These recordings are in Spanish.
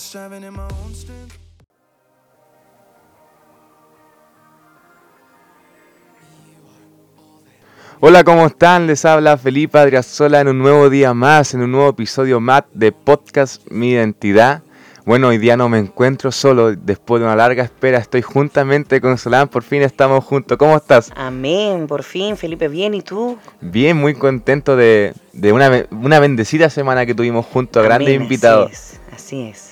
striving in my own strength. Hola, ¿cómo están? Les habla Felipe Adriasola en un nuevo día más, en un nuevo episodio más de Podcast Mi Identidad. Bueno, hoy día no me encuentro solo, después de una larga espera estoy juntamente con Solán, por fin estamos juntos. ¿Cómo estás? Amén, por fin, Felipe, bien, ¿y tú? Bien, muy contento de, de una, una bendecida semana que tuvimos juntos, grandes invitados. Así es, así es,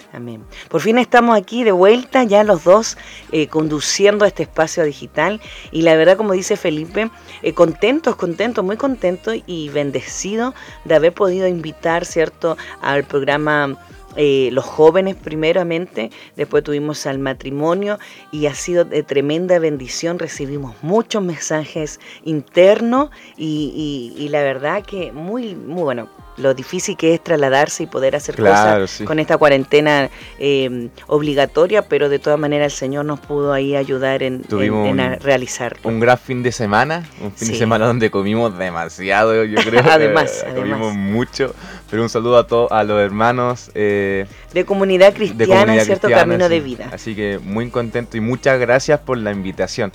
Por fin estamos aquí de vuelta, ya los dos eh, conduciendo este espacio digital y la verdad, como dice Felipe, eh, contentos, contentos, muy contentos y bendecidos de haber podido invitar, ¿cierto?, al programa eh, los jóvenes primeramente, después tuvimos al matrimonio y ha sido de tremenda bendición, recibimos muchos mensajes internos y, y- y la verdad que muy, muy bueno, lo difícil que es trasladarse y poder hacer Claro, cosas sí. con esta cuarentena eh, obligatoria, pero de todas maneras el Señor nos pudo ahí ayudar en, Tuvimos en un- realizarlo. Un gran fin de semana, un fin de semana donde comimos demasiado, yo creo. Además, Eh, además. Comimos mucho, pero un saludo a todos, a los hermanos. eh, de comunidad de cristiana, comunidad cierto cristiana, camino de vida. Así que muy contento y muchas gracias por la invitación.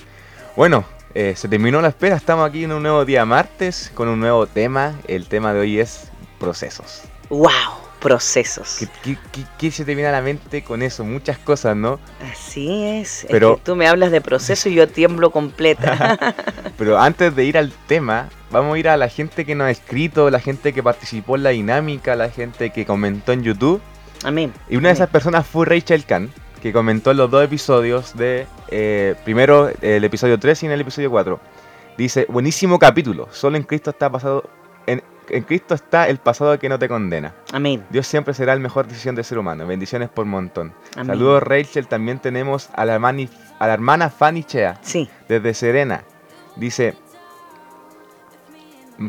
Bueno, eh, se terminó la espera, estamos aquí en un nuevo día martes con un nuevo tema. El tema de hoy es procesos. ¡Wow! Procesos. ¿Qué, qué- qué- qué se te viene a la mente con eso? Muchas cosas, ¿no? Así es. Pero- es que tú me hablas de proceso y yo tiemblo completa. Pero antes de ir al tema, vamos a ir a la gente que nos ha escrito, la gente que participó en la dinámica, la gente que comentó en YouTube. Amén. Y una de esas personas fue Rachel Kahn, que comentó en los dos episodios de, eh, primero el episodio 3 y en el episodio 4. Dice, buenísimo capítulo, solo en Cristo está pasado, en, Cristo está el pasado que no te condena. Amén. Dios siempre será la mejor decisión del ser humano. Bendiciones por montón. Amén. Saludos Rachel, también tenemos a la, hermani- a la hermana Fanny Chea, Sí. desde Serena. Dice,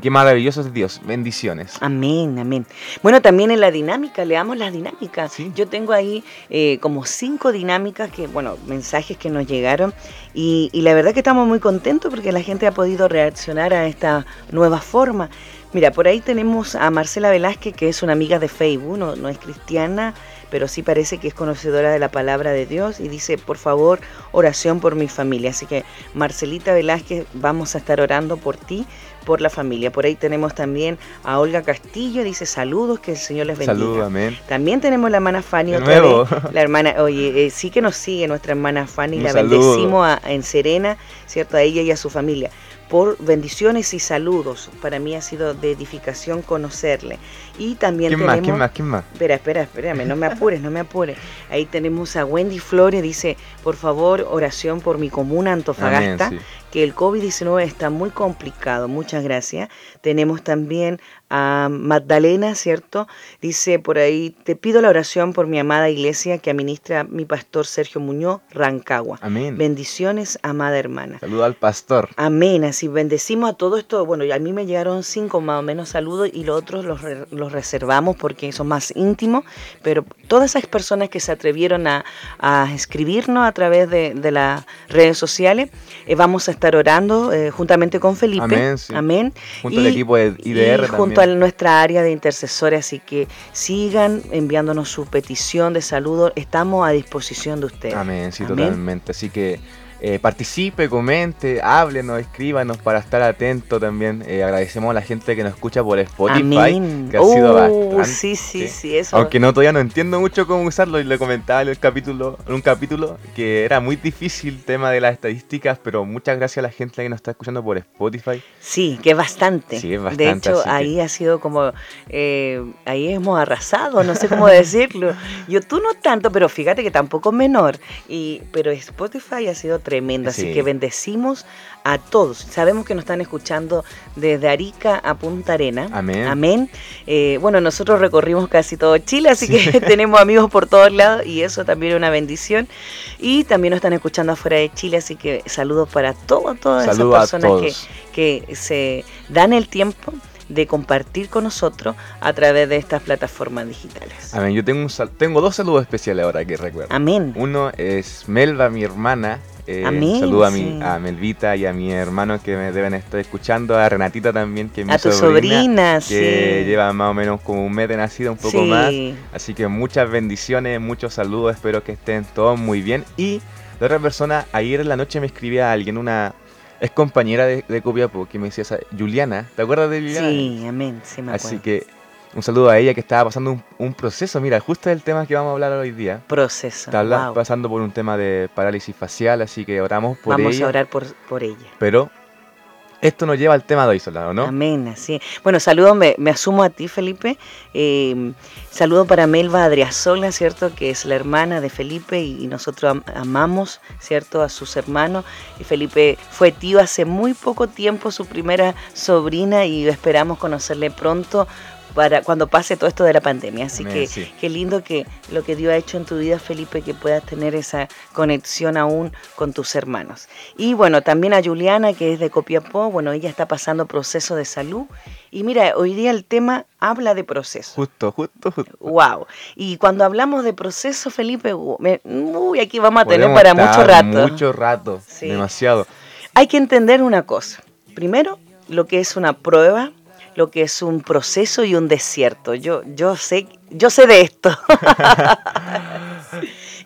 qué maravilloso es Dios, bendiciones. Amén, amén. Bueno, también en la dinámica, leamos las dinámicas. Sí. Yo tengo ahí eh, como cinco dinámicas, que, bueno, mensajes que nos llegaron y, y la verdad que estamos muy contentos porque la gente ha podido reaccionar a esta nueva forma. Mira, por ahí tenemos a Marcela Velázquez, que es una amiga de Facebook, no, no es cristiana, pero sí parece que es conocedora de la palabra de Dios y dice, por favor, oración por mi familia. Así que, Marcelita Velázquez, vamos a estar orando por ti, por la familia. Por ahí tenemos también a Olga Castillo, dice saludos, que el Señor les bendiga. Saludos, amén. También tenemos la hermana Fanny De otra nuevo. vez. La hermana, oye, eh, sí que nos sigue nuestra hermana Fanny, Un la saludo. bendecimos a- en Serena, ¿cierto? A ella y a su familia. Por bendiciones y saludos. Para mí ha sido de edificación conocerle. Y también ¿Quién tenemos. más? ¿Quién más? ¿Quién más? Espera, espera, espérame, no me apures, no me apures. Ahí tenemos a Wendy Flores, dice, por favor, oración por mi comuna Antofagasta, Amén, sí. Que el COVID-19 está muy complicado, muchas gracias. Tenemos también a Magdalena, ¿cierto? Dice por ahí, te pido la oración por mi amada iglesia que administra mi pastor Sergio Muñoz, Rancagua. Amén. Bendiciones, amada hermana. Saludo al pastor. Amén, así bendecimos a todo esto. Bueno, a mí me llegaron cinco más o menos saludos y los otros los, re- los reservamos porque son más íntimos, pero todas esas personas que se atrevieron a, a escribirnos a través de, de las redes sociales, eh, vamos a estar orando eh, juntamente con Felipe. Amén, sí. Amén. Junto al equipo de y IDR junto a también. nuestra área de intercesores, así que sigan enviándonos su petición de saludo. Estamos a disposición de ustedes. Amén, sí, Amén. totalmente. Así que eh, participe, comente, háblenos, escríbanos para estar atento también. Eh, agradecemos a la gente que nos escucha por Spotify, Amén. que ha sido Uh, bastante. sí, sí, sí, eso. Aunque no todavía no entiendo mucho cómo usarlo y le comentaba en el capítulo, en un capítulo que era muy difícil el tema de las estadísticas, pero muchas gracias a la gente que nos está escuchando por Spotify. Sí, que es bastante. Sí, es bastante, De hecho, así que- ahí ha sido como, eh, ahí hemos arrasado, no sé cómo decirlo. Yo tú no tanto, pero fíjate que tampoco es menor. Y, pero Spotify ha sido tremendo, Sí. así que bendecimos a todos. Sabemos que nos están escuchando desde Arica a Punta Arena. Amén. Amén. Eh, bueno, nosotros recorrimos casi todo Chile, así Sí. que tenemos amigos por todos lados y eso también es una bendición. Y también nos están escuchando afuera de Chile, así que saludos para todas, todas esas personas que, que se dan el tiempo de compartir con nosotros a través de estas plataformas digitales. Amén, yo tengo, un sal- tengo dos saludos especiales ahora que recuerdo. Amén. Uno es Melba, mi hermana, Eh, Amén, saludo a, sí. mi, a Melvita y a mi hermano que me deben estar escuchando, a Renatita también, que es mi A tu sobrina, sobrina, que sí. lleva más o menos como un mes de nacida, un poco Sí. más. Así que muchas bendiciones, muchos saludos, espero que estén todos muy bien. Y la otra persona, ayer en la noche me escribía alguien, una es compañera de, de Copiapó, que me decía, esa- Juliana, ¿te acuerdas de Juliana? Sí, amén, sí me acuerdo. Así que un saludo a ella que estaba pasando un, un proceso, mira, justo el tema que vamos a hablar hoy día. Proceso. Está wow. pasando por un tema de parálisis facial, así que oramos por Vamos ella. a orar por, por ella. Pero esto nos lleva al tema de hoy, Solano, ¿no? Amén, así. Bueno, saludo, me, me asumo a ti, Felipe. Eh, saludo para Melva Adriasola, ¿cierto? Que es la hermana de Felipe y, y nosotros am- amamos, ¿cierto? A sus hermanos. Y Felipe fue tío hace muy poco tiempo, su primera sobrina, y esperamos conocerle pronto. Para cuando pase todo esto de la pandemia. Así que sí. qué lindo que lo que Dios ha hecho en tu vida, Felipe, que puedas tener esa conexión aún con tus hermanos. Y bueno, también a Juliana, que es de Copiapó, bueno, ella está pasando proceso de salud. Y mira, hoy día el tema habla de proceso. Justo, justo, justo. Wow. Y cuando hablamos de proceso, Felipe, uy, aquí vamos a tener para mucho rato. Mucho rato, Sí. demasiado. Hay que entender una cosa. Primero, lo que es una prueba, lo que es un proceso y un desierto. Yo, yo sé, yo sé de esto.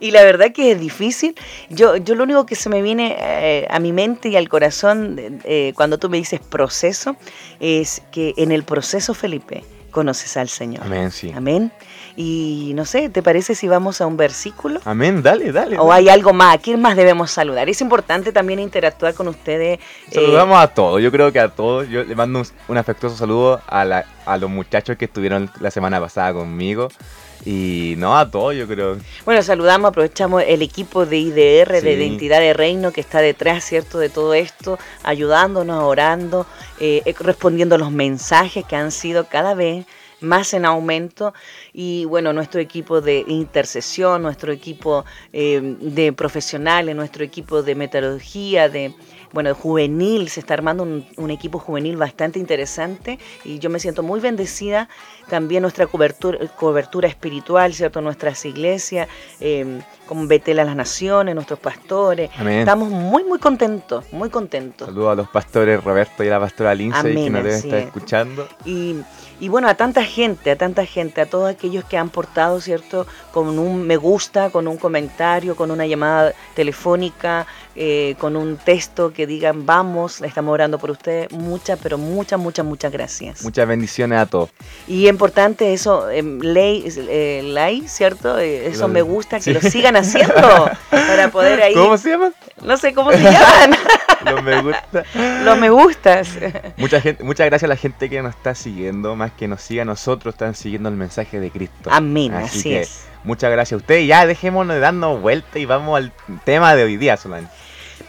y la verdad que es difícil. Yo, yo lo único que se me viene eh, a mi mente y al corazón eh, cuando tú me dices proceso es que en el proceso, Felipe, conoces al Señor. Amén, sí. Amén. Y no sé, ¿te parece si vamos a un versículo? Amén, dale, dale. ¿O hay algo más? ¿A quién más debemos saludar? Es importante también interactuar con ustedes. eh, Saludamos a todos, yo creo que a todos. Yo le mando un, un afectuoso saludo a, la- a los muchachos que estuvieron la semana pasada conmigo. Y no a todos, yo creo. Bueno, saludamos, aprovechamos el equipo de IDR, de. Identidad de Reino, que está detrás, ¿cierto?, de todo esto, ayudándonos, orando, eh, eh, respondiendo a los mensajes que han sido cada vez más en aumento y bueno, nuestro equipo de intercesión, nuestro equipo eh, de profesionales, nuestro equipo de meteorología, de bueno, juvenil, se está armando un, un equipo juvenil bastante interesante y yo me siento muy bendecida. También nuestra cobertura, cobertura espiritual, ¿cierto? Nuestras iglesias, eh, como Betel a las Naciones, nuestros pastores. Amén. Estamos muy, muy contentos, muy contentos. Saludos a los pastores Roberto y a la pastora Lindsay que nos deben estar es. escuchando. Y, y bueno, a tanta gente, a tanta gente, a todos aquellos que han portado, ¿cierto? Con un me gusta, con un comentario, con una llamada telefónica, eh, con un texto que digan, vamos, estamos orando por ustedes. Muchas, pero muchas, muchas, muchas gracias. Muchas bendiciones a todos. Y importante eso, em, ley, eh, like, ¿cierto? Eh, eso me gusta, que sí. lo sigan haciendo para poder ahí, ¿Cómo se llama? no sé cómo se llaman, Los me gusta. los me gustas. Mucha gente, muchas gracias a la gente que nos está siguiendo, más que nos siga a nosotros, están siguiendo el mensaje de Cristo. Amén, así que es. Muchas gracias a ustedes. Ya dejémonos de darnos vuelta y vamos al tema de hoy día, Solán.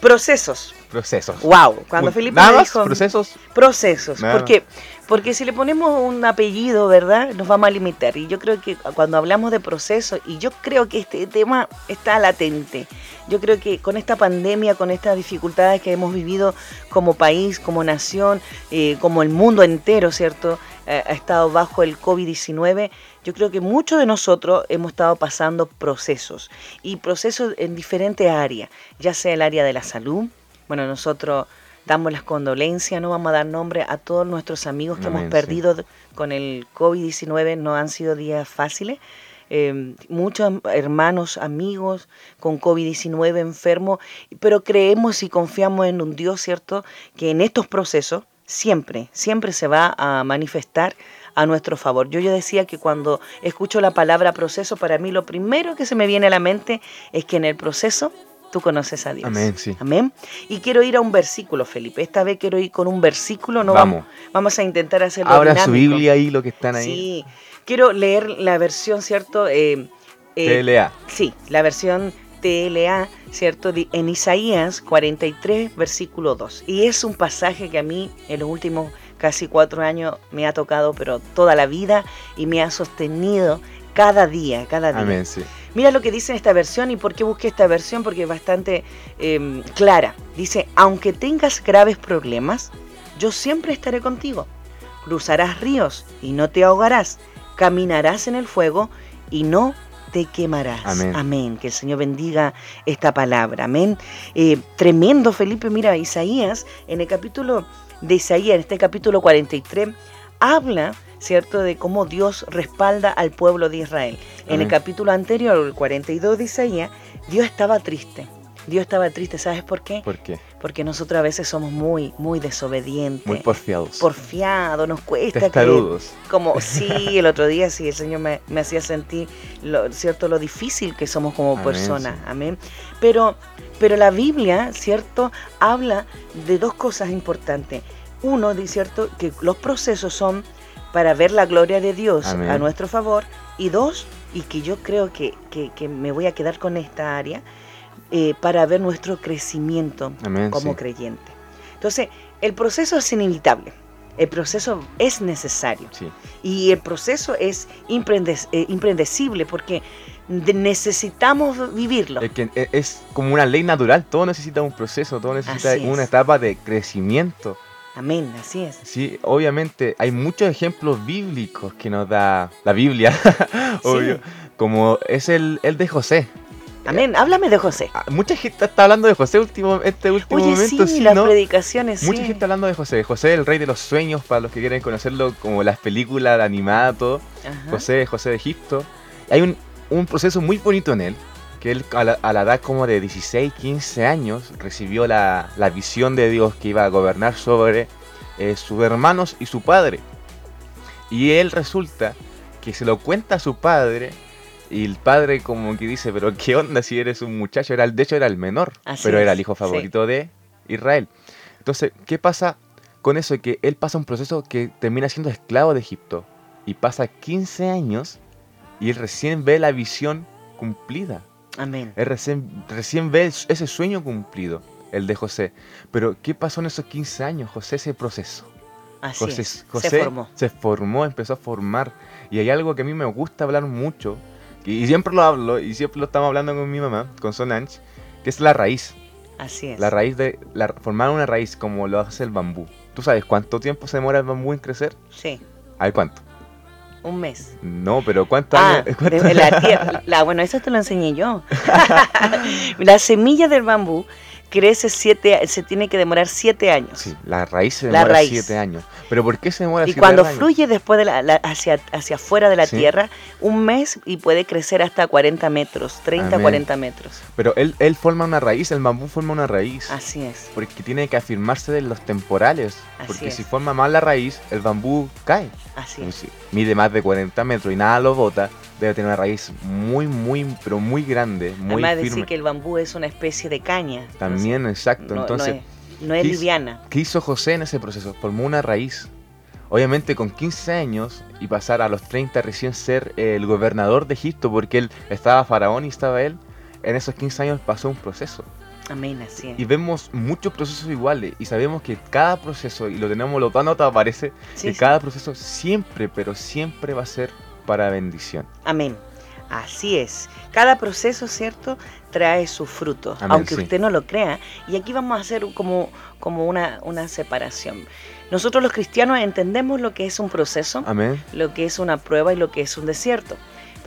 Procesos. Procesos. Wow, cuando Felipe Nada me más, dijo procesos. procesos, Nada porque porque si le ponemos un apellido, ¿verdad? Nos vamos a limitar y yo creo que cuando hablamos de procesos y yo creo que este tema está latente. Yo creo que con esta pandemia, con estas dificultades que hemos vivido como país, como nación, eh, como el mundo entero, ¿cierto? Eh, ha estado bajo el COVID-19. Yo creo que muchos de nosotros hemos estado pasando procesos y procesos en diferentes áreas, ya sea el área de la salud. Bueno, nosotros damos las condolencias, no vamos a dar nombre a todos nuestros amigos que Amén, hemos sí. perdido con el COVID-19, no han sido días fáciles. Eh, muchos hermanos, amigos con COVID-19 enfermos, pero creemos y confiamos en un Dios, ¿cierto? Que en estos procesos siempre, siempre se va a manifestar a nuestro favor. Yo, yo decía que cuando escucho la palabra proceso, para mí lo primero que se me viene a la mente es que en el proceso tú conoces a Dios. Amén, sí. Amén. Y quiero ir a un versículo, Felipe. Esta vez quiero ir con un versículo, no Vamos. vamos. Vamos a intentar hacerlo su dinámico. Biblia ahí, lo que están ahí. Sí, quiero leer la versión, ¿cierto? Eh, eh, TLA. Sí, la versión TLA, ¿cierto? En Isaías 43, versículo 2. Y es un pasaje que a mí en los últimos casi cuatro años me ha tocado, pero toda la vida y me ha sostenido cada día, cada día. Amén, sí. Mira lo que dice en esta versión y por qué busqué esta versión, porque es bastante eh, clara. Dice, aunque tengas graves problemas, yo siempre estaré contigo. Cruzarás ríos y no te ahogarás. Caminarás en el fuego y no te quemarás. Amén. Que el Señor bendiga esta palabra. Amén. Eh, tremendo, Felipe. Mira, Isaías, en el capítulo de Isaías, en este capítulo 43, habla, ¿cierto?, de cómo Dios respalda al pueblo de Israel. En el capítulo anterior, el 42 de Isaías, Dios estaba triste. Dios estaba triste, ¿sabes por qué? ¿Por qué? Porque nosotros a veces somos muy, muy desobedientes. Muy porfiados. Porfiados, nos cuesta. Testarudos. como, sí, el otro día sí, el Señor me, hacía sentir, lo, ¿cierto? Lo difícil que somos como personas. Amén. Pero, pero la Biblia, ¿cierto? Habla de dos cosas importantes. Uno, ¿cierto? Que los procesos son para ver la gloria de Dios a nuestro favor. Y dos, y que yo creo que, que me voy a quedar con esta área, eh, para ver nuestro crecimiento como creyente. Entonces, el proceso es inevitable, el proceso es necesario y el proceso es eh, impredecible porque necesitamos vivirlo. Es, que e, es como una ley natural, todo necesita un proceso, todo necesita una etapa de crecimiento. Amén, así es. Sí, obviamente hay muchos ejemplos bíblicos que nos da la Biblia, obvio, como es el, el de José. Amén. Háblame de José. Ah, mucha gente está hablando de José último, este último Oye, momento. Sí, las predicaciones. Mucha gente está hablando de José. José, el rey de los sueños, para los que quieren conocerlo, como las películas animadas, todo. José, José de Egipto. Hay un, un, proceso muy bonito en él, que él a la, edad como de 16, 15 años recibió la, la visión de Dios que iba a gobernar sobre eh, sus hermanos y su padre. Y él resulta que se lo cuenta a su padre y el padre como que dice, pero ¿qué onda si eres un muchacho? Era, de hecho era el menor, pero era el hijo favorito de Israel. Entonces, ¿qué pasa con eso? Que él pasa un proceso que termina siendo esclavo de Egipto. Y pasa 15 años y él recién ve la visión cumplida. Amén. Él recién, recién ve ese sueño cumplido, el de José. Pero, ¿qué pasó en esos 15 años? José se procesó. Así José, José se formó. Se formó, empezó a formar. Y hay algo que a mí me gusta hablar mucho, y siempre lo hablo, y siempre lo estamos hablando con mi mamá, con Solange, que es la raíz. Así es. La raíz de. La, formar una raíz como lo hace el bambú. ¿Tú sabes cuánto tiempo se demora el bambú en crecer? Sí. A ver, ¿cuánto? Un mes. No, pero ¿cuánto ah, la tierra. bueno, eso te lo enseñé yo. la semilla del bambú crece siete, se tiene que demorar siete años. Sí, la raíz se demora siete años. Pero ¿por qué se demora y cuando fluye después de la, hacia, hacia afuera de la tierra, un mes y puede crecer hasta 40 metros, 30, 40 metros. Pero él, él forma una raíz, el bambú forma una raíz. Así es. Porque tiene que afirmarse de los temporales. porque si forma mal la raíz, el bambú cae. Así es. Mide más de 40 metros y nada lo bota debe tener una raíz muy, muy, pero muy grande, muy Además decir que el bambú es una especie de caña. También, exacto. Entonces, no es, liviana. ¿Qué hizo José en ese proceso? Formó una raíz. Obviamente con 15 años y pasar a los 30 recién ser el gobernador de Egipto, porque él estaba faraón y estaba él, en esos 15 años pasó un proceso. Amén, así Y vemos muchos procesos iguales y sabemos que cada proceso, y lo tenemos, lo anotado, aparece, que cada proceso siempre, pero siempre va a ser para bendición. Amén. Así es. Cada proceso, ¿cierto? Trae su fruto, aunque usted no lo crea. Y aquí vamos a hacer como, como una, una separación. Nosotros los cristianos entendemos lo que es un proceso, Amén. lo que es una prueba y lo que es un desierto.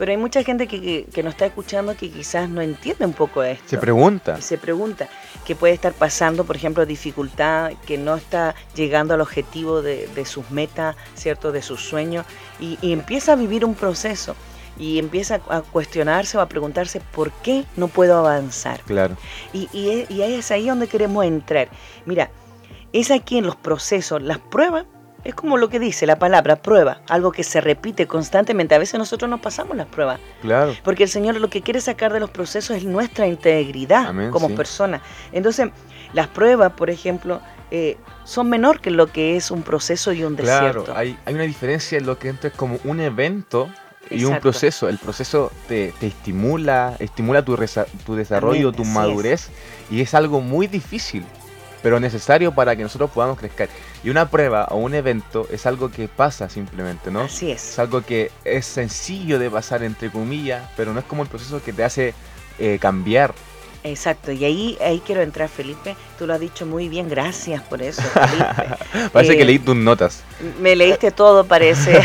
Pero hay mucha gente que, que, nos está escuchando que quizás no entiende un poco esto. Se pregunta. Se pregunta que puede estar pasando, por ejemplo, dificultad, que no está llegando al objetivo de, de sus metas, ¿cierto? De sus sueños, y, empieza a vivir un proceso y empieza a cuestionarse o a preguntarse por qué no puedo avanzar. Claro. Y, y, y es ahí donde queremos entrar. Mira, es aquí en los procesos, las pruebas es como lo que dice la palabra prueba, algo que se repite constantemente. A veces nosotros no pasamos las pruebas. Claro. Porque el Señor lo que quiere sacar de los procesos es nuestra integridad como persona. Entonces, las pruebas, por ejemplo, eh, son menor que lo que es un proceso y un desierto. Claro, hay, hay una diferencia en lo que entra como un evento y un proceso. El proceso te, estimula, estimula tu, tu desarrollo, tu madurez, y es algo muy difícil pero necesario para que nosotros podamos crecer. Y una prueba o un evento es algo que pasa simplemente, ¿no? Así es. Es algo que es sencillo de pasar, entre comillas, pero no es como el proceso que te hace eh, cambiar. Exacto, y ahí, ahí quiero entrar, Felipe. Tú lo has dicho muy bien, gracias por eso, Felipe. parece que eh, leí tus notas. Me leíste todo, parece.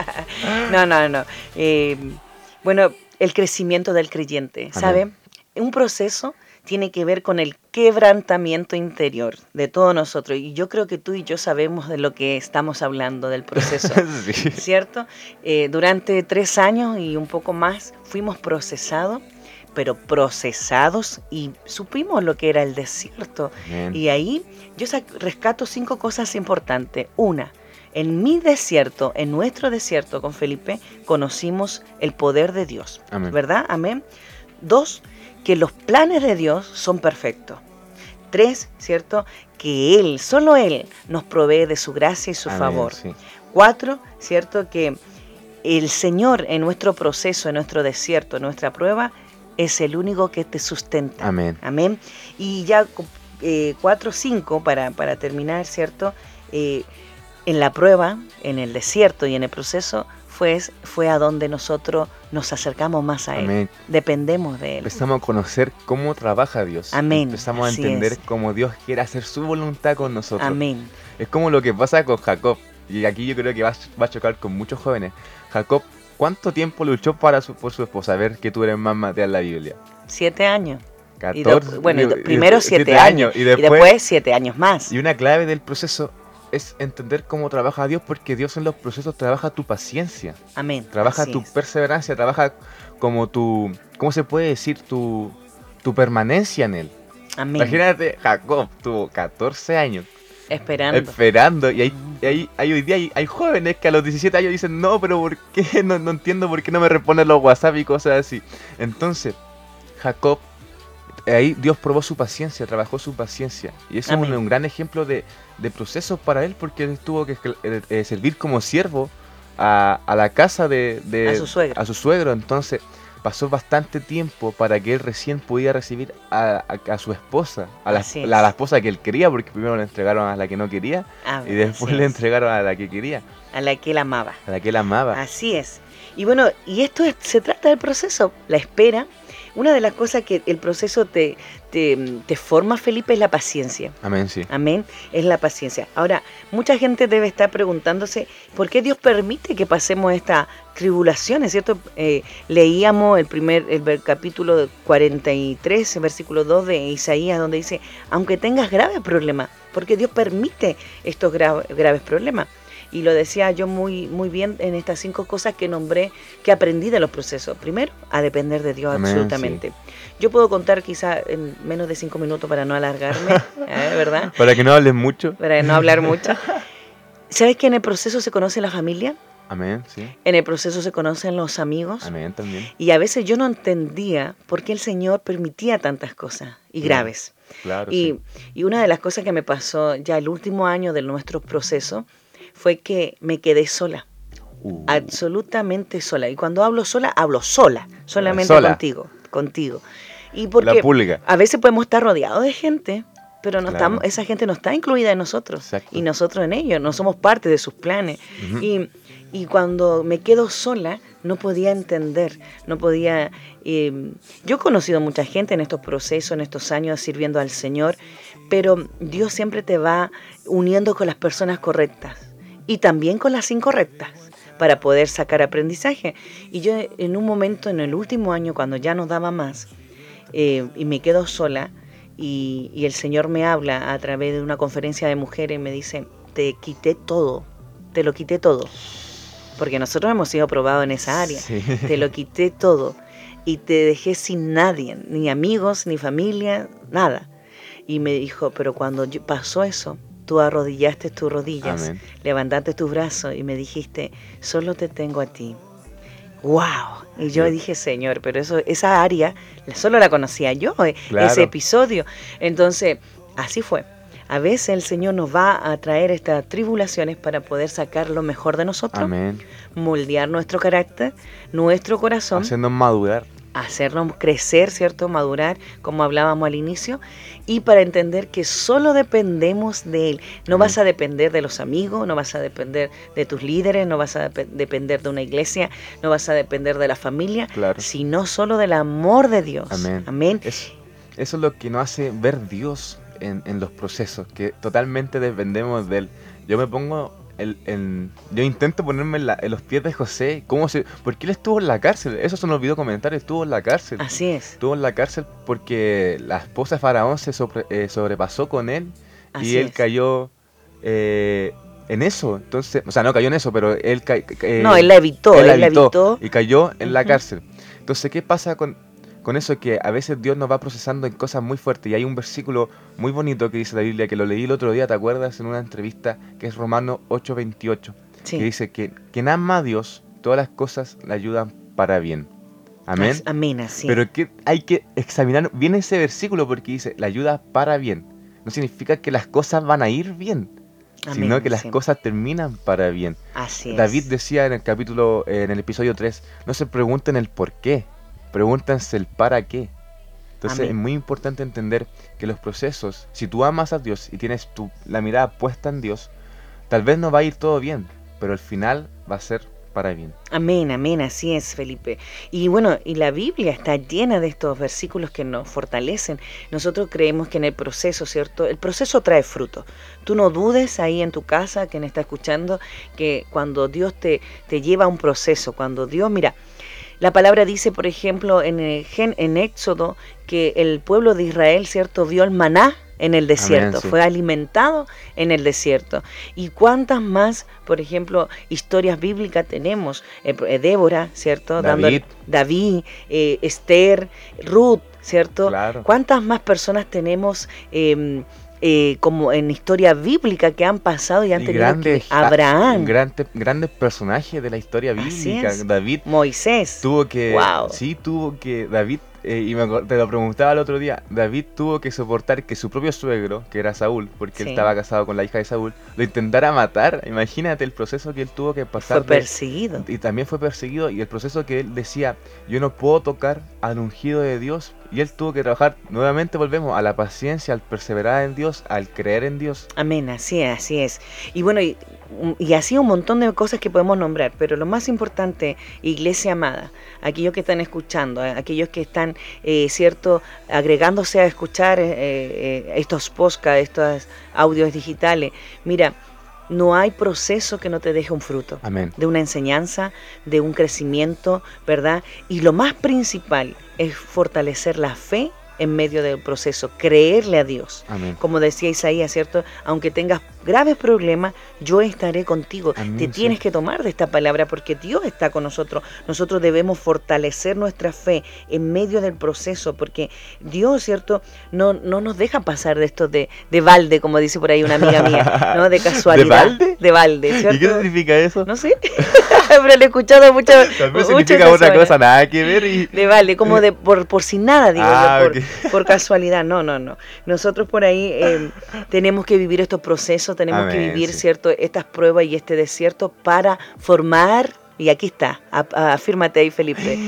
no, no, no. Eh, bueno, el crecimiento del creyente, ¿sabe? Un proceso tiene que ver con el quebrantamiento interior de todos nosotros. Y yo creo que tú y yo sabemos de lo que estamos hablando del proceso, ¿cierto? Eh, durante tres años y un poco más fuimos procesados pero procesados y supimos lo que era el desierto. Y ahí yo rescato cinco cosas importantes. Una, en mi desierto, en nuestro desierto con Felipe, conocimos el poder de Dios. ¿Verdad? Amén. Dos, que los planes de Dios son perfectos. Tres, ¿cierto? Que Él, solo Él, nos provee de su gracia y su favor. Cuatro, ¿cierto? Que el Señor en nuestro proceso, en nuestro desierto, en nuestra prueba, es el único que te sustenta. Amén. Amén. Y ya eh, cuatro cinco, para, para terminar, ¿cierto? Eh, en la prueba, en el desierto y en el proceso, fue, fue a donde nosotros nos acercamos más a Él. Dependemos de Él. Empezamos a conocer cómo trabaja Dios. Amén. Empezamos a entender cómo Dios quiere hacer su voluntad con nosotros. Amén. Es como lo que pasa con Jacob. Y aquí yo creo que va, va a chocar con muchos jóvenes. Jacob ¿Cuánto tiempo luchó para su, por su esposa? A ver que tú eres más Mateo en la Biblia. Siete años. 14, bueno, primero siete, años, y, después, siete años más. Y una clave del proceso es entender cómo trabaja Dios, porque Dios en los procesos trabaja tu paciencia. Amén. Trabaja tu perseverancia, trabaja como tu, ¿cómo se puede decir? Tu, tu permanencia en Él. Amén. Imagínate, Jacob tuvo 14 años Esperando. Esperando. Y hay, hay, hoy día hay, jóvenes que a los 17 años dicen, no, pero ¿por qué? No, no entiendo por qué no me responden los WhatsApp y cosas así. Entonces, Jacob, ahí Dios probó su paciencia, trabajó su paciencia. Y eso es un, gran ejemplo de, de procesos para él, porque él tuvo que eh, eh, servir como siervo a, a la casa de, de, a su suegro. A su suegro. Entonces, pasó bastante tiempo para que él recién pudiera recibir a, su esposa, a la, esposa que él quería, porque primero le entregaron a la que no quería y después le entregaron a la que quería. A la que él amaba. A la que él amaba. Así es. Y bueno, y esto se trata del proceso, la espera. Una de las cosas que el proceso te, te, forma, Felipe, es la paciencia. Amén, sí. Amén, es la paciencia. Ahora, mucha gente debe estar preguntándose por qué Dios permite que pasemos esta tribulación, ¿es cierto? Eh, leíamos el primer el capítulo 43, versículo 2 de Isaías, donde dice, aunque tengas graves problemas, porque Dios permite estos graves problemas y lo decía yo muy, muy bien en estas cinco cosas que nombré, que aprendí de los procesos. Primero, a depender de Dios absolutamente. Yo puedo contar quizá en menos de cinco minutos para no alargarme, ¿eh? ¿verdad? Para que no hables mucho. Para no hablar mucho. ¿Sabes que en el proceso se conoce la familia? Amén, sí. En el proceso se conocen los amigos. Amén, también. Y a veces yo no entendía por qué el Señor permitía tantas cosas y graves. Claro, y, sí. y una de las cosas que me pasó ya el último año de nuestro proceso fue que me quedé sola. Uh. Absolutamente sola. Y cuando hablo sola, hablo sola, solamente contigo, contigo. Y porque a veces podemos estar rodeados de gente, pero no estamos, esa gente no está incluida en nosotros y nosotros en ellos, no somos parte de sus planes. y, y, cuando me quedo sola, no podía entender, no podía... Eh, yo he conocido mucha gente en estos procesos, en estos años sirviendo al Señor, pero Dios siempre te va uniendo con las personas correctas y también con las incorrectas para poder sacar aprendizaje. Y yo en un momento, en el último año, cuando ya no daba más, eh, y me quedo sola, y, el Señor me habla a través de una conferencia de mujeres, me dice, te quité todo, te lo quité todo, porque nosotros hemos sido probados en esa área, te lo quité todo, y te dejé sin nadie, ni amigos, ni familia, nada. Y me dijo, pero cuando pasó eso, tú arrodillaste tus rodillas, levantaste tus brazos y me dijiste, solo te tengo a ti. ¡Wow! Y yo dije, Señor, pero eso, esa área solo la conocía yo, eh, ese episodio. Entonces, así fue. A veces el Señor nos va a traer estas tribulaciones para poder sacar lo mejor de nosotros, moldear nuestro carácter, nuestro corazón. Hacernos madurar hacernos crecer, ¿cierto? Madurar, como hablábamos al inicio, y para entender que solo dependemos de Él. No vas a depender de los amigos, no vas a depender de tus líderes, no vas a depender de una iglesia, no vas a depender de la familia, sino solo del amor de Dios. Amén. eso es lo que nos hace ver Dios en, en los procesos, que totalmente dependemos de Él. Yo me pongo el, el- yo intento ponerme en, la- en los pies de José. ¿Cómo se, porque él estuvo en la cárcel. Eso se nos olvidó comentar. Estuvo en la cárcel. Así es. Estuvo en la cárcel porque la esposa de Faraón se sobre- eh, sobrepasó con él Así y él es. cayó eh, en eso. Entonces, o sea, no cayó en eso, pero él eh, no, él la evitó, él la evitó. y cayó en la cárcel. Entonces, ¿qué pasa con, con eso? Que a veces Dios nos va procesando en cosas muy fuertes. Y hay un versículo muy bonito que dice la Biblia, que lo leí el otro día, ¿te acuerdas? En una entrevista, que es Romano 8:28, Sí. que dice que quien ama a Dios, todas las cosas le ayudan para bien. Amén. Amén, así. Pero que hay que examinar bien ese versículo porque dice, la ayuda para bien. No significa que las cosas van a ir bien, Amén, sino que las sí. cosas terminan para bien. Así es. David decía en el capítulo, en el episodio 3, no se pregunten el por qué, pregúntense el para qué. Entonces Amén. es muy importante entender que los procesos, si tú amas a Dios y tienes tu, la mirada puesta en Dios, tal vez no va a ir todo bien, pero al final va a ser para bien. Amén, amén, así es, Felipe. Y bueno, y la Biblia está llena de estos versículos que nos fortalecen. Nosotros creemos que en el proceso, ¿cierto? El proceso trae fruto. Tú no dudes ahí en tu casa, quien está escuchando, que cuando Dios te, te lleva a un proceso, cuando Dios, mira, la palabra dice, por ejemplo, en, el gen- en Éxodo, que el pueblo de Israel, ¿cierto?, vio el maná en el desierto, sí. fue alimentado en el desierto. ¿Y cuántas más, por ejemplo, historias bíblicas tenemos? Eh, eh, Débora, ¿cierto? David. David, eh, Esther, Ruth, ¿cierto? Claro. ¿Cuántas más personas tenemos eh, eh, como en historia bíblica que han pasado y han tenido grandes, que... Abraham, grandes, grandes personajes de la historia bíblica. David Moisés. tuvo que Wow. sí tuvo que David eh, y me te lo preguntaba el otro día David tuvo que soportar que su propio suegro que era Saúl porque él estaba casado con la hija de Saúl lo intentara matar imagínate el proceso que él tuvo que pasar fue de- perseguido. y también fue perseguido y el proceso que él decía yo no puedo tocar al ungido de Dios y él tuvo que trabajar nuevamente volvemos a la paciencia al perseverar en Dios al creer en Dios Amén, así es, así es. Y bueno, y, y así un montón de cosas que podemos nombrar, pero lo más importante, iglesia amada, aquellos que están escuchando, eh, aquellos que están, eh, cierto, agregándose a escuchar eh, estos podcasts, estos audios digitales, mira, no hay proceso que no te deje un fruto amén de una enseñanza, de un crecimiento, ¿verdad? Y lo más principal es fortalecer la fe en medio del proceso, creerle a Dios. amén Como decía Isaías, ¿cierto? Aunque tengas graves problemas, yo estaré contigo. Amén, Te sí. tienes que tomar de esta palabra porque Dios está con nosotros. Nosotros debemos fortalecer nuestra fe en medio del proceso porque Dios, ¿cierto? No, no nos deja pasar de esto de, de balde, como dice por ahí una amiga mía, ¿no? De casualidad. balde? De balde, ¿cierto? ¿y qué significa eso? No sé, pero lo he escuchado muchas También muchas significa otra cosa nada que ver y De vale, como de por, por sin nada, digo Ah, yo, por, ok. por casualidad. No, no, no. Nosotros por ahí eh, tenemos que vivir estos procesos, tenemos que vivir, sí. ¿cierto?, estas pruebas y este desierto para formar, y aquí está, a- a- afírmate ahí, Felipe,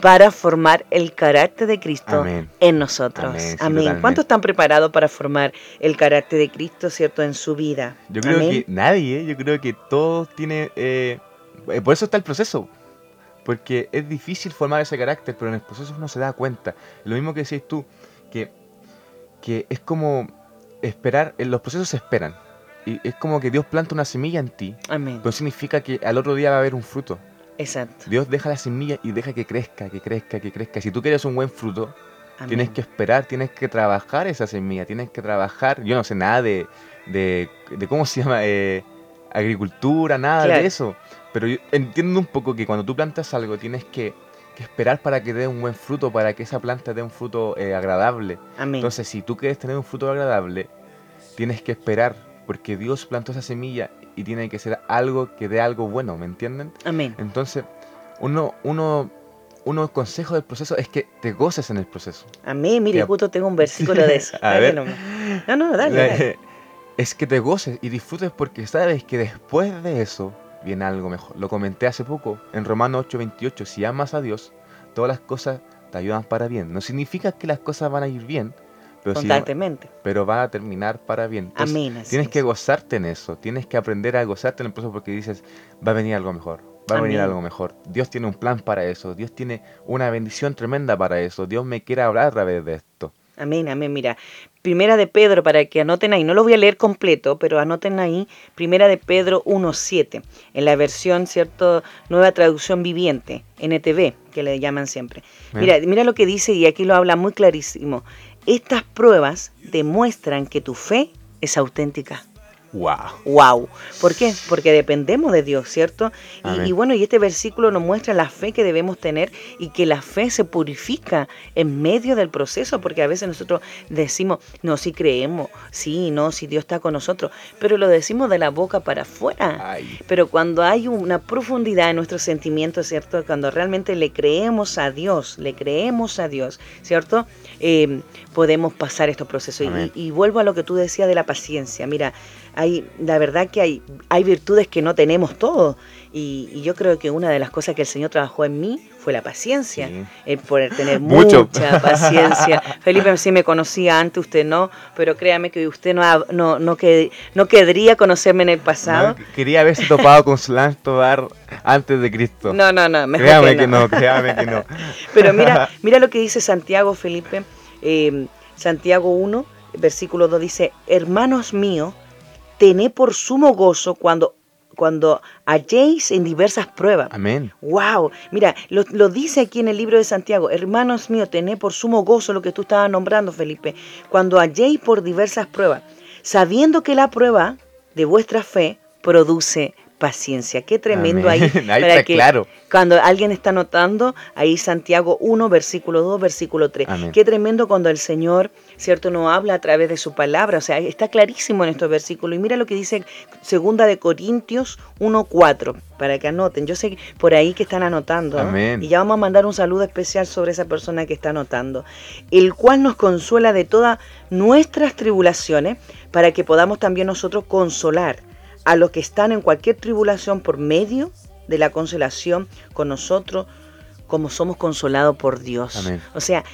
para formar el carácter de Cristo Amén. en nosotros. Amén, sí, Amén. totalmente. ¿Cuántos están preparados para formar el carácter de Cristo, ¿cierto?, en su vida. Yo creo que nadie, yo creo que todos tienen... eh, eh, por eso está el proceso. Porque es difícil formar ese carácter, pero en el proceso uno se da cuenta. Lo mismo que decís tú, que, que es como esperar, los procesos se esperan. Y es como que Dios planta una semilla en ti, Amén. pero significa que al otro día va a haber un fruto. Exacto. Dios deja la semilla y deja que crezca, que crezca, que crezca. Si tú quieres un buen fruto, Amén. Tienes que esperar, tienes que trabajar esa semilla, tienes que trabajar, yo no sé nada de, de, de cómo se llama, eh, agricultura, nada Claro. de eso. Pero yo entiendo un poco que cuando tú plantas algo tienes que, que esperar para que dé un buen fruto, para que esa planta dé un fruto eh, agradable. Amén. Entonces, si tú quieres tener un fruto agradable, tienes que esperar, porque Dios plantó esa semilla y tiene que ser algo que dé algo bueno, ¿me entienden? Amén. Entonces, uno, uno, uno de los consejos del proceso es que te goces en el proceso. Amén. Mire, Ya. justo tengo un versículo de eso. A ver. No, no, dale. dale. Es que te goces y disfrutes porque sabes que después de eso viene algo mejor. Lo comenté hace poco en Romanos 8:28. Si amas a Dios, todas las cosas te ayudan para bien. No significa que las cosas van a ir bien, pero, Constantemente. pero van a terminar para bien. Entonces, Amén. tienes es. que gozarte en eso. Tienes que aprender a gozarte en el proceso porque dices, va a venir algo mejor. Va a venir algo mejor. Dios tiene un plan para eso. Dios tiene una bendición tremenda para eso. Dios me quiere hablar a través de esto. Amén, amén. Mira, Primera de Pedro, para que anoten ahí, no lo voy a leer completo, pero anoten ahí, Primera de Pedro 1.7, en la versión, ¿cierto? Nueva traducción viviente, NTV, que le llaman siempre. Mira, mira lo que dice, y aquí lo habla muy clarísimo. Estas pruebas demuestran que tu fe es auténtica. Wow. Wow. ¿Por qué? Porque dependemos de Dios, ¿cierto? Y, bueno, y este versículo nos muestra la fe que debemos tener y que la fe se purifica en medio del proceso, porque a veces nosotros decimos, no, si creemos, sí, no, si Dios está con nosotros, pero lo decimos de la boca para afuera. Pero cuando hay una profundidad en nuestros sentimientos, ¿cierto? Cuando realmente le creemos a Dios, le creemos a Dios, ¿cierto? Eh, podemos pasar estos procesos. Y, y vuelvo a lo que tú decías de la paciencia. Mira, hay, la verdad que hay, hay virtudes que no tenemos todos. Y, yo creo que una de las cosas que el Señor trabajó en mí fue la paciencia, el poder tener mucha paciencia. Felipe sí me conocía antes, usted no, pero créame que usted no, no, no, que, no querría conocerme en el pasado. quería haberse topado con Solange Tobar antes de Cristo. No, no, no, mejor créame que no. créame que no. Pero mira, mira lo que dice Santiago, Felipe, eh, Santiago 1, versículo 2 dice, hermanos míos, tené por sumo gozo cuando cuando halléis en diversas pruebas. Amén. Wow, mira, lo, dice aquí en el libro de Santiago, hermanos míos, tené por sumo gozo lo que tú estabas nombrando, Felipe, cuando halléis por diversas pruebas, sabiendo que la prueba de vuestra fe produce paciencia. Qué tremendo ahí. ahí que claro. Cuando alguien está notando, ahí Santiago 1, versículo 2, versículo 3. Qué tremendo cuando el Señor, ¿cierto?, nos habla a través de su palabra. O sea, está clarísimo en estos versículos. Y mira lo que dice segunda de Corintios 1, 4, para que anoten. Yo sé por ahí que están anotando. Y ya vamos a mandar un saludo especial sobre esa persona que está anotando. El cual nos consuela de todas nuestras tribulaciones para que podamos también nosotros consolar a los que están en cualquier tribulación por medio de la consolación con nosotros, como somos consolados por Dios. O sea,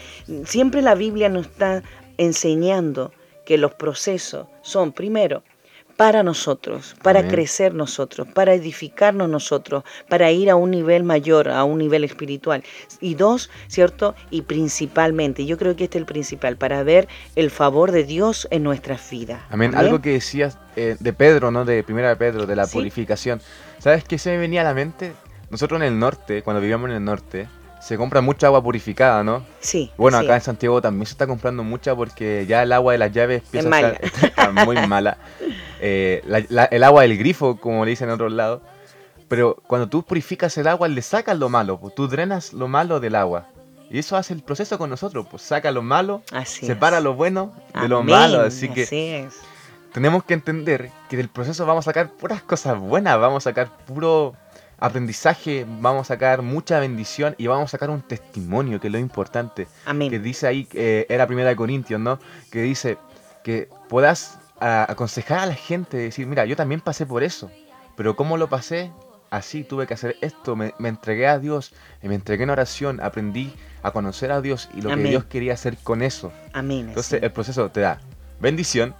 siempre la Biblia nos está enseñando que los procesos son, primero, para nosotros, para crecer nosotros, para edificarnos nosotros, para ir a un nivel mayor, a un nivel espiritual. Y dos, ¿cierto? Y principalmente, yo creo que este es el principal, para ver el favor de Dios en nuestras vidas. Amén. Algo que decías eh, de Pedro, ¿no? De Primera de Pedro, de la purificación. ¿Sabes qué se me venía a la mente? Nosotros en el norte, cuando vivíamos en el norte, se compra mucha agua purificada, ¿no? Sí. Bueno, acá en Santiago también se está comprando mucha porque ya el agua de las llaves empieza a estar muy mala. Eh, el agua del grifo, como le dicen en otros lados. Pero cuando tú purificas el agua, le sacas lo malo, pues tú drenas lo malo del agua. Y eso hace el proceso con nosotros, pues saca lo malo, separa lo bueno de lo malo. Así que es. tenemos que entender que del proceso vamos a sacar puras cosas buenas, vamos a sacar puro aprendizaje, vamos a sacar mucha bendición y vamos a sacar un testimonio, que es lo importante. Amén. Que dice ahí, eh, era primera de Corintios, ¿no? Que dice que puedas aconsejar a la gente, decir, mira, yo también pasé por eso, pero ¿cómo lo pasé? Así, tuve que hacer esto, me, entregué a Dios, me entregué en oración, aprendí a conocer a Dios y lo que Dios quería hacer con eso. Amén. Entonces el proceso te da bendición,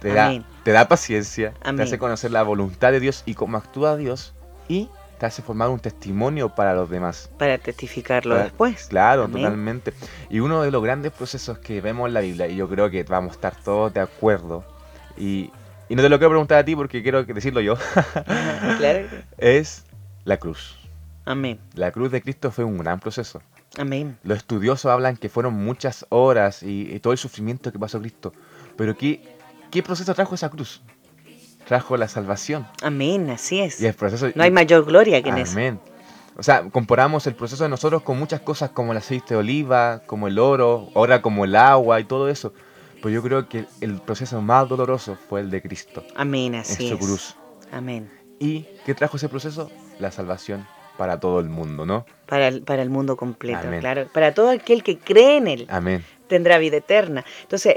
te, da, te da paciencia, te hace conocer la voluntad de Dios y cómo actúa Dios y te hace formar un testimonio para los demás. Para testificarlo después. Claro, totalmente. Y uno de los grandes procesos que vemos en la Biblia, y yo creo que vamos a estar todos de acuerdo, y, no te lo quiero preguntar a ti porque quiero decirlo yo, claro. es la cruz. Amén. La cruz de Cristo fue un gran proceso. Amén. Los estudiosos hablan que fueron muchas horas y, todo el sufrimiento que pasó Cristo. Pero ¿qué, ¿qué proceso trajo esa cruz? Trajo la salvación. Amén, así es. Y el proceso, no hay mayor gloria que en eso. Amén. O sea, comparamos el proceso de nosotros con muchas cosas como el aceite de oliva, como el oro, ahora como el agua y todo eso. Pues yo creo que el proceso más doloroso fue el de Cristo. Amén, así en su cruz. Amén. ¿Y qué trajo ese proceso? La salvación para todo el mundo, ¿no? Para el, para el mundo completo, claro. Para todo aquel que cree en Él. Amén tendrá vida eterna. Entonces,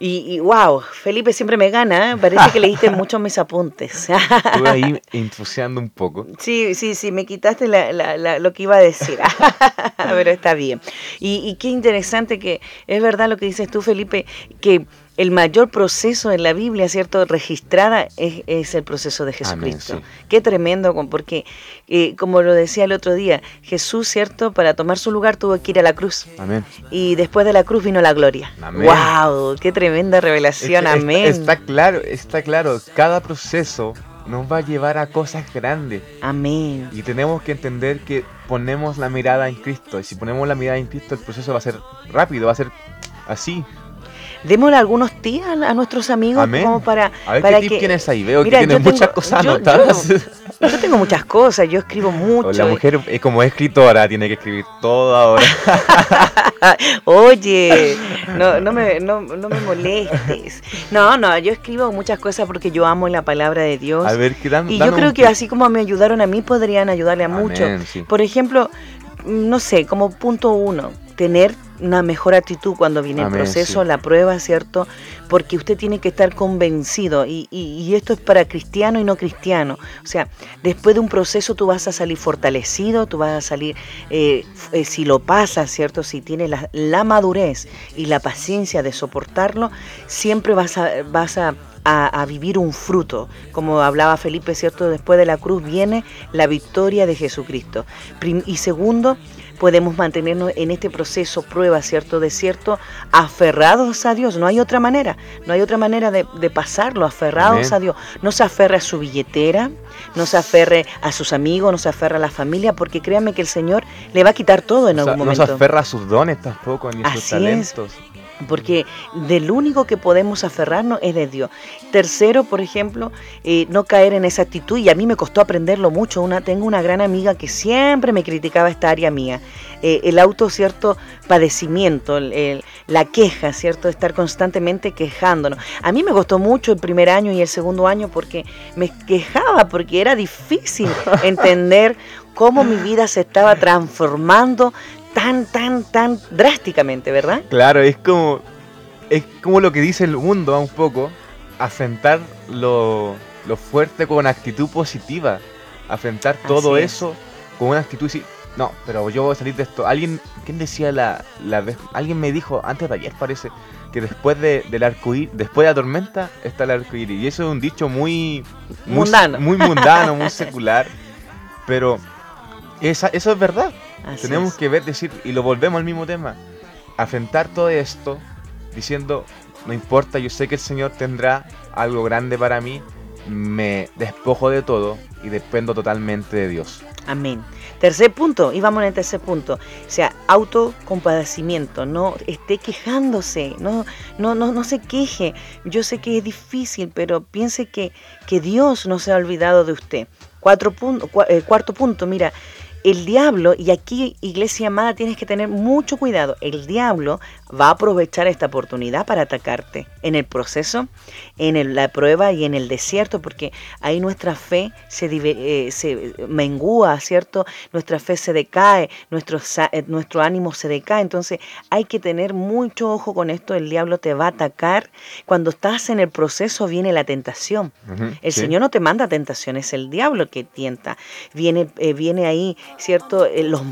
y, wow, Felipe siempre me gana, ¿eh? parece que leíste muchos mis apuntes. Estuve ahí entusiasmando un poco. Sí, sí, sí, me quitaste lo que iba a decir, pero está bien. Y, y qué interesante que es verdad lo que dices tú, Felipe, que el mayor proceso en la Biblia, ¿cierto? Registrada es, el proceso de Jesucristo. Qué tremendo, porque eh, como lo decía el otro día, Jesús, ¿cierto? Para tomar su lugar tuvo que ir a la cruz. Amén. Y después de la cruz vino la gloria. Amén. ¡Wow! ¡Qué tremenda revelación! Amén. Está, claro, está claro. Cada proceso nos va a llevar a cosas grandes. Amén. Y tenemos que entender que ponemos la mirada en Cristo. Y si ponemos la mirada en Cristo, el proceso va a ser rápido, va a ser así. Démosle algunos tips a, nuestros amigos como para, a ver, para ¿qué que... tienes ahí? Veo que tienes muchas cosas anotadas. Yo, tengo muchas cosas, yo escribo mucho. la mujer es como escritora, tiene que escribir todo ahora. Oye, no, no, me, no, no, me molestes. No, no, yo escribo muchas cosas porque yo amo la palabra de Dios. A ver, ¿qué dan, Y yo creo que así como me ayudaron a mí, podrían ayudarle a muchos. Por ejemplo, no sé, como punto uno, tener una mejor actitud cuando viene el proceso, la prueba, ¿cierto? Porque usted tiene que estar convencido y, y, esto es para cristiano y no cristiano. O sea, después de un proceso tú vas a salir fortalecido, tú vas a salir, eh, eh, si lo pasas, ¿cierto? Si tienes la, la, madurez y la paciencia de soportarlo, siempre vas a, vas a a, vivir un fruto. Como hablaba Felipe, ¿cierto? Después de la cruz viene la victoria de Jesucristo. y segundo, podemos mantenernos en este proceso, prueba, cierto, desierto, aferrados a Dios. No hay otra manera, no hay otra manera de, pasarlo, aferrados a Dios. No se aferre a su billetera, no se aferre a sus amigos, no se aferre a la familia, porque créanme que el Señor le va a quitar todo en algún momento. No se aferra a sus dones tampoco, ni a sus talentos porque del único que podemos aferrarnos es de Dios. Tercero, por ejemplo, eh, no caer en esa actitud, y a mí me costó aprenderlo mucho. Una, tengo una gran amiga que siempre me criticaba esta área mía, eh, el auto, cierto, padecimiento, la queja, cierto, estar constantemente quejándonos. A mí me costó mucho el primer año y el segundo año porque me quejaba, porque era difícil entender cómo mi vida se estaba transformando tan, tan, tan drásticamente, ¿verdad? Claro, es como, es como lo que dice el mundo un poco, lo, lo fuerte con actitud positiva, afrontar todo eso con una actitud no, pero yo voy a salir de esto. Alguien, ¿quién decía la, la vez? Alguien me dijo, antes de ayer parece, que después de, del arcoíris, después de la tormenta, está el arcoíris. Y eso es un dicho muy, muy mundano, muy, mundano, muy secular. Pero esa, eso es verdad. Tenemos que ver, decir, y lo volvemos al mismo tema, afrontar todo esto diciendo, no importa, yo sé que el Señor tendrá algo grande para mí, me despojo de todo y dependo totalmente de Dios. Amén. Tercer punto, y vamos en el tercer punto, o sea, autocompadecimiento, no esté quejándose, no, no, no, no se queje. Yo sé que es difícil, pero piense que, que Dios no se ha olvidado de usted. Cuatro punto, eh, cuarto punto, mira, el diablo, y aquí iglesia amada tienes que tener mucho cuidado, el diablo va a aprovechar esta oportunidad para atacarte en el proceso, en la prueba y en el desierto, porque ahí nuestra fe se, eh, se mengúa, ¿cierto? Nuestra fe se decae, nuestro, eh, nuestro ánimo se decae, entonces hay que tener mucho ojo con esto, el diablo te va a atacar, cuando estás en el proceso viene la tentación, el Señor no te manda tentación, es el diablo que tienta, viene, eh, viene ahí, ¿cierto?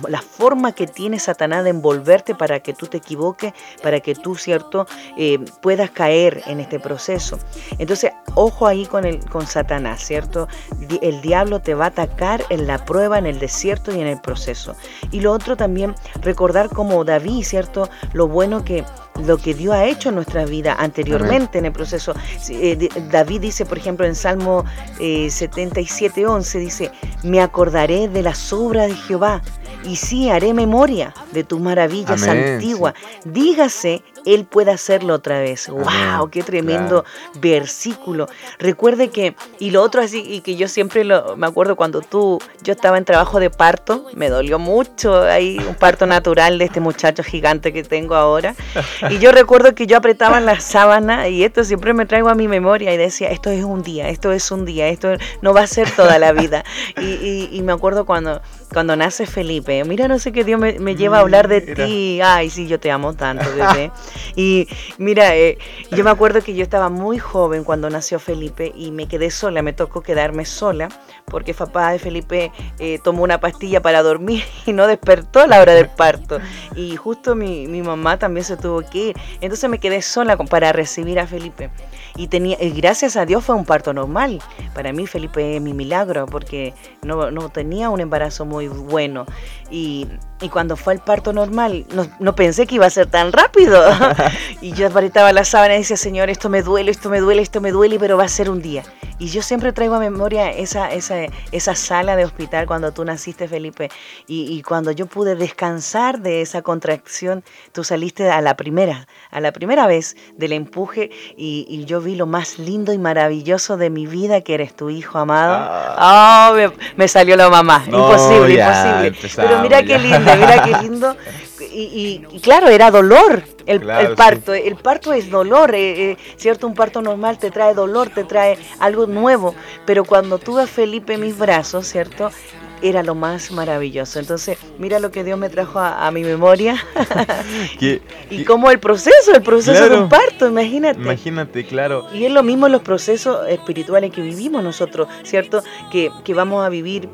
la forma que tiene Satanás de envolverte para que tú te equivoques, para que tú, ¿cierto?, eh, puedas caer en este proceso. Entonces, ojo ahí con, el, con Satanás, ¿cierto? El diablo te va a atacar en la prueba, en el desierto y en el proceso. Y lo otro también, recordar como David, ¿cierto? Lo bueno que lo que Dios ha hecho en nuestra vida anteriormente en el proceso. Eh, David dice, por ejemplo, en Salmo eh, 77, 11, dice, me acordaré de las obras de Jehová y sí haré memoria de tus maravillas antiguas. Dígase, Él puede hacerlo otra vez. ¡Wow! ¡Qué tremendo versículo! Recuerde que, y lo otro así, y que yo siempre lo, me acuerdo cuando tú, yo estaba en trabajo de parto, me dolió mucho, hay un parto natural de este muchacho gigante que tengo ahora. Y yo recuerdo que yo apretaba la sábana y esto siempre me traigo a mi memoria y decía, esto es un día, esto es un día, esto no va a ser toda la vida. Y, y me acuerdo cuando cuando nace Felipe, mira, no sé qué Dios me, lleva a hablar de ti. Ay, sí, yo te amo tanto, bebé. Y mira, eh, yo me acuerdo que yo estaba muy joven cuando nació Felipe y me quedé sola, me tocó quedarme sola porque papá de Felipe eh, tomó una pastilla para dormir y no despertó a la hora del parto. Y justo mi, mi mamá también se tuvo que ir. Entonces me quedé sola para recibir a Felipe. Y tenía, gracias a Dios fue un parto normal. Para mí Felipe es mi milagro porque no, no tenía un embarazo muy bueno. Y, y, cuando fue el parto normal, no, no, pensé que iba a ser tan rápido. y yo apretaba la sábana y decía, Señor, esto me duele, esto me duele, esto me duele, pero va a ser un día. Y yo siempre traigo a memoria esa, esa, esa sala de hospital cuando tú naciste, Felipe. Y, y, cuando yo pude descansar de esa contracción, tú saliste a la primera, a la primera vez del empuje y, y yo vi lo más lindo y maravilloso de mi vida, que eres tu hijo amado. Ah. Oh, me, me, salió la mamá. No, imposible, ya, imposible. Pero mira qué lindo, mira qué lindo. Y, y, claro, era dolor el, claro, el parto. Sí. El parto es dolor, eh, eh, ¿cierto? Un parto normal te trae dolor, te trae algo nuevo. Pero cuando tuve a Felipe en mis brazos, ¿cierto? Era lo más maravilloso. Entonces, mira lo que Dios me trajo a, a mi memoria. ¿Qué, y qué? cómo el proceso, el proceso claro, de un parto, imagínate. Imagínate, claro. Y es lo mismo los procesos espirituales que vivimos nosotros, ¿cierto? Que, que vamos a vivir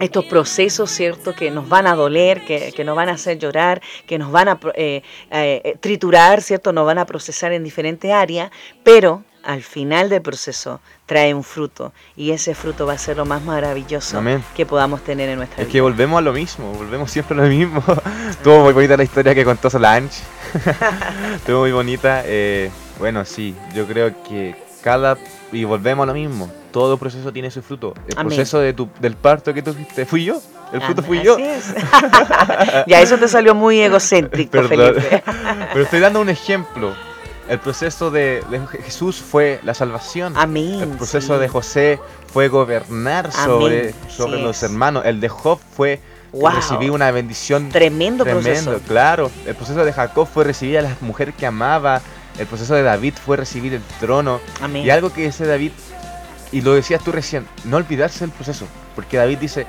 estos procesos, ¿cierto?, que nos van a doler, que, que, nos van a hacer llorar, que nos van a eh, eh, triturar, ¿cierto?, nos van a procesar en diferentes áreas, pero al final del proceso trae un fruto y ese fruto va a ser lo más maravilloso Amén. que podamos tener en nuestra es vida. Es que volvemos a lo mismo, volvemos siempre a lo mismo. Estuvo muy bonita la historia que contó Solange. Estuvo muy bonita. Eh, bueno, sí, yo creo que cada... Y volvemos a lo mismo todo proceso tiene su fruto. El Amén. proceso de tu, del parto que tuviste fui yo. El fruto fui yo. Es. ya, eso te salió muy egocéntrico, Perdón. Felipe. Pero estoy dando un ejemplo. El proceso de, de, Jesús fue la salvación. Amén. El proceso sí. de José fue gobernar sobre, sobre sí los es. hermanos. El de Job fue wow. recibir una bendición. Tremendo, tremendo proceso. Claro. El proceso de Jacob fue recibir a la mujer que amaba. El proceso de David fue recibir el trono. Amén. Y algo que dice David y lo decías tú recién, no olvidarse del proceso, porque David dice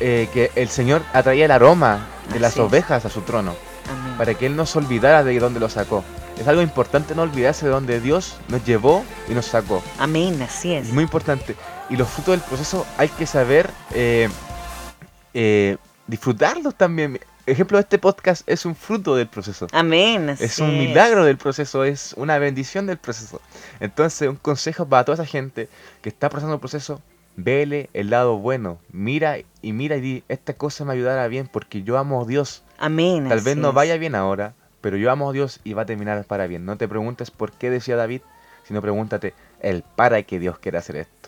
eh, que el Señor atraía el aroma de Así las es. ovejas a su trono, Amén. para que Él no se olvidara de dónde lo sacó. Es algo importante no olvidarse de dónde Dios nos llevó y nos sacó. Amén, así es. es muy importante. Y los frutos del proceso hay que saber eh, eh, disfrutarlos también ejemplo, este podcast es un fruto del proceso. Amén. Es un milagro del proceso, es una bendición del proceso. Entonces, un consejo para toda esa gente que está pasando el proceso, vele el lado bueno. Mira y mira y di, esta cosa me ayudará bien porque yo amo a Dios. Amén. Tal vez no vaya bien ahora, pero yo amo a Dios y va a terminar para bien. No te preguntes por qué decía David, sino pregúntate el para que Dios quiere hacer esto.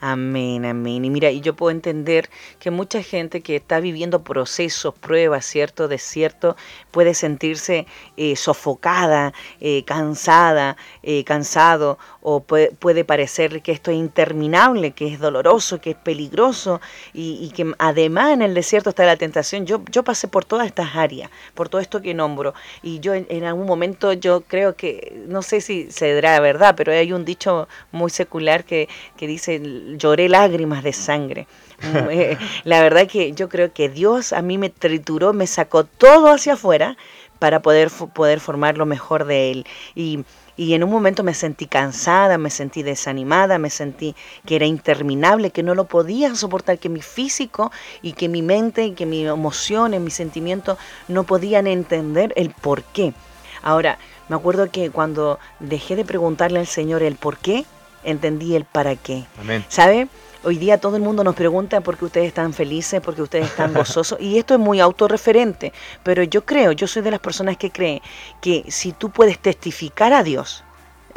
Amén, amén. Y mira, y yo puedo entender que mucha gente que está viviendo procesos, pruebas, cierto, desierto, puede sentirse eh, sofocada, eh, cansada, eh, cansado, o puede, puede, parecer que esto es interminable, que es doloroso, que es peligroso, y, y, que además en el desierto está la tentación. Yo, yo pasé por todas estas áreas, por todo esto que nombro, y yo en, en algún momento yo creo que, no sé si se dirá verdad, pero hay un dicho muy secular que, que dice lloré lágrimas de sangre. La verdad que yo creo que Dios a mí me trituró, me sacó todo hacia afuera para poder, poder formar lo mejor de Él. Y, y en un momento me sentí cansada, me sentí desanimada, me sentí que era interminable, que no lo podía soportar, que mi físico y que mi mente y que mis emociones, mis sentimientos no podían entender el por qué. Ahora, me acuerdo que cuando dejé de preguntarle al Señor el por qué, entendí el para qué. Amén. ¿Sabe? Hoy día todo el mundo nos pregunta por qué ustedes están felices, por qué ustedes están gozosos, y esto es muy autorreferente, pero yo creo, yo soy de las personas que cree que si tú puedes testificar a Dios,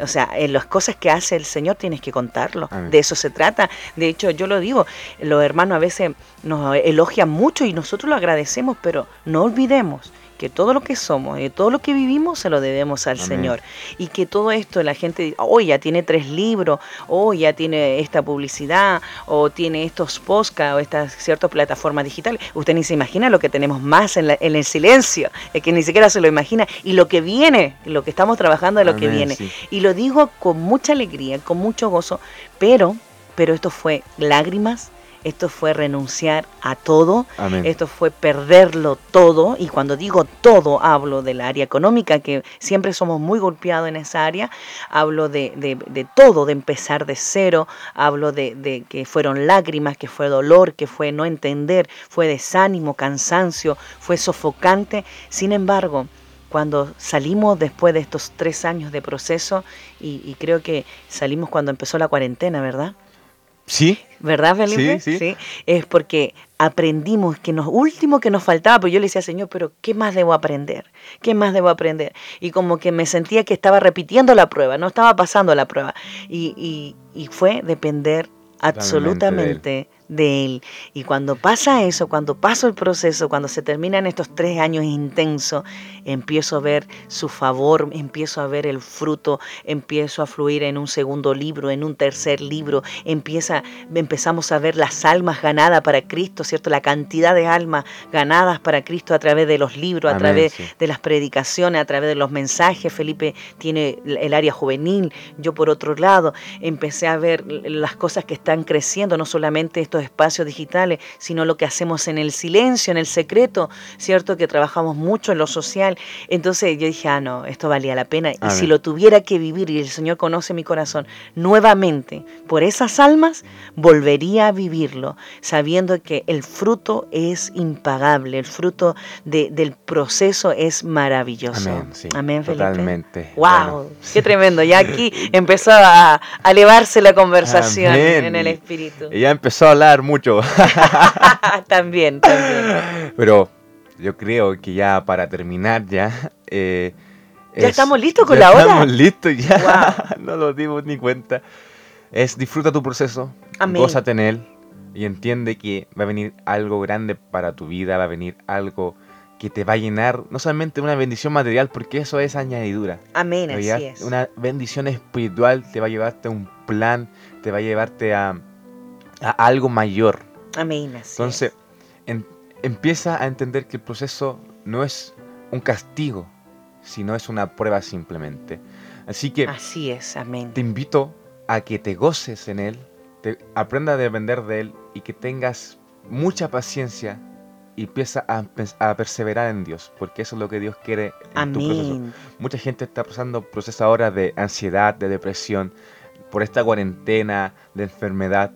o sea, en las cosas que hace el Señor tienes que contarlo. Amén. De eso se trata. De hecho, yo lo digo, los hermanos a veces nos elogian mucho y nosotros lo agradecemos, pero no olvidemos que todo lo que somos y todo lo que vivimos se lo debemos al Amén. Señor. Y que todo esto la gente dice, oh, ya tiene tres libros, oh, ya tiene esta publicidad, o tiene estos podcasts, o estas ciertas plataformas digitales. Usted ni se imagina lo que tenemos más en, la, en el silencio, es que ni siquiera se lo imagina. Y lo que viene, lo que estamos trabajando de lo Amén, que viene. sí. Y lo digo con mucha alegría, con mucho gozo, pero, pero esto fue lágrimas, esto fue renunciar a todo, Amén. esto fue perderlo todo, y cuando digo todo hablo del área económica, que siempre somos muy golpeados en esa área, hablo de, de- de todo, de empezar de cero, hablo de, de que fueron lágrimas, que fue dolor, que fue no entender, fue desánimo, cansancio, fue sofocante, sin embargo, cuando salimos después de estos tres años de proceso, y, y creo que salimos cuando empezó la cuarentena, ¿verdad? Sí, ¿Verdad, Felipe? Sí, sí. Es porque aprendimos que lo último que nos faltaba, pero yo le decía, Señor, pero ¿qué más debo aprender? ¿Qué más debo aprender? Y como que me sentía que estaba repitiendo la prueba, no estaba pasando la prueba. Y, y- y fue depender absolutamente de él. Y cuando pasa eso, cuando paso el proceso, cuando se terminan estos tres años intensos, empiezo a ver su favor, empiezo a ver el fruto, empiezo a fluir en un segundo libro, en un tercer libro, empieza, empezamos a ver las almas ganadas para Cristo, ¿cierto? La cantidad de almas ganadas para Cristo a través de los libros, a Amén, través sí. de las predicaciones, a través de los mensajes. Felipe tiene el área juvenil, yo por otro lado empecé a ver las cosas que están creciendo, no solamente estos espacios digitales, sino lo que hacemos en el silencio, en el secreto, ¿cierto? Que trabajamos mucho en lo social. Entonces yo dije, ah, no, esto valía la pena. Y si lo tuviera que vivir, y el Señor conoce mi corazón, nuevamente, por esas almas, volvería a vivirlo, sabiendo que el fruto es impagable, el fruto de- del proceso es maravilloso. Amén, sí, Amén, Felipe. totalmente. ¡Wow! Bueno. ¡Qué tremendo! Ya aquí empezó a, a elevarse la conversación Amén. en el espíritu. ella empezó a hablar mucho. también, también. Pero yo creo que ya para terminar ya... eh, Ya estamos listos con ya la hora. Estamos listos ya. Wow. no lo dimos ni cuenta. Es disfruta tu proceso, Amén. gózate en él y entiende que va a venir algo grande para tu vida, va a venir algo que te va a llenar, no solamente una bendición material, porque eso es añadidura. Amén, así es. Una bendición espiritual te va a llevarte a un plan, te va a llevarte a, a algo mayor. Amén, Entonces, en- empieza a entender que el proceso no es un castigo, sino es una prueba simplemente. Así que. Así es, amén. te invito a que te goces en él, te aprenda a depender de él y que tengas mucha paciencia y empieza a, perseverar en Dios, porque eso es lo que Dios quiere en tu proceso. Mucha gente está pasando procesos ahora de ansiedad, de depresión, por esta cuarentena, de enfermedad.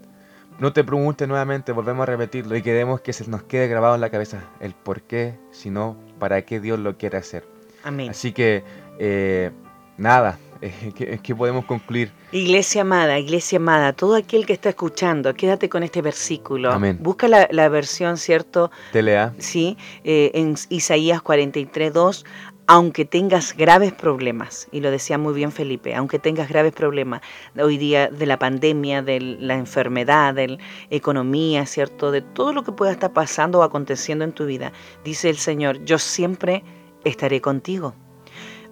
No te preguntes nuevamente, volvemos a repetirlo y queremos que se nos quede grabado en la cabeza el por qué, sino para qué Dios lo quiere hacer. Amén. Así que, eh, nada, eh, que, que podemos concluir. Iglesia amada, iglesia amada, todo aquel que está escuchando, quédate con este versículo. Amén. Busca la, la versión, ¿cierto? Telea, Sí, eh, en Isaías 43, 2, aunque tengas graves problemas, y lo decía muy bien Felipe, aunque tengas graves problemas hoy día de la pandemia, de la enfermedad, de la economía, ¿cierto? De todo lo que pueda estar pasando o aconteciendo en tu vida, dice el Señor, yo siempre estaré contigo.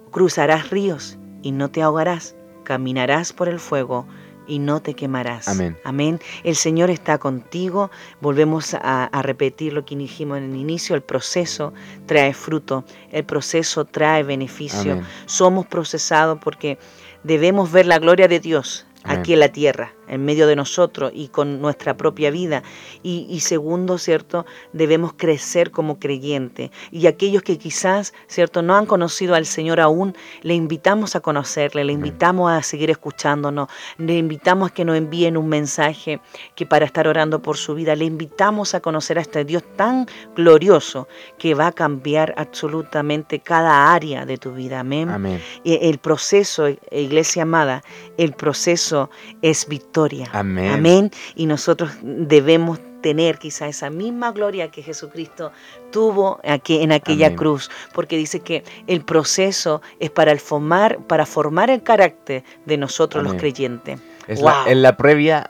Cruzarás ríos y no te ahogarás, caminarás por el fuego y no te quemarás. Amén. Amén. El Señor está contigo. Volvemos a, a repetir lo que dijimos en el inicio. El proceso trae fruto. El proceso trae beneficio. amén. Somos procesados porque debemos ver la gloria de Dios Amén. aquí en la tierra, en medio de nosotros y con nuestra propia vida. Y, y segundo, ¿cierto? Debemos crecer como creyente. Y aquellos que quizás, ¿cierto? No han conocido al Señor aún, le invitamos a conocerle, le invitamos a seguir escuchándonos, le invitamos a que nos envíen un mensaje que para estar orando por su vida, le invitamos a conocer a este Dios tan glorioso que va a cambiar absolutamente cada área de tu vida. Amén. Amén. El proceso, eh, iglesia amada, el proceso es victoria. Amén. Amén. Y nosotros debemos tener quizá esa misma gloria que Jesucristo tuvo aquí, en aquella Amén. cruz, porque dice que el proceso es para, el formar, para formar el carácter de nosotros los creyentes. Es, Wow. la, es la previa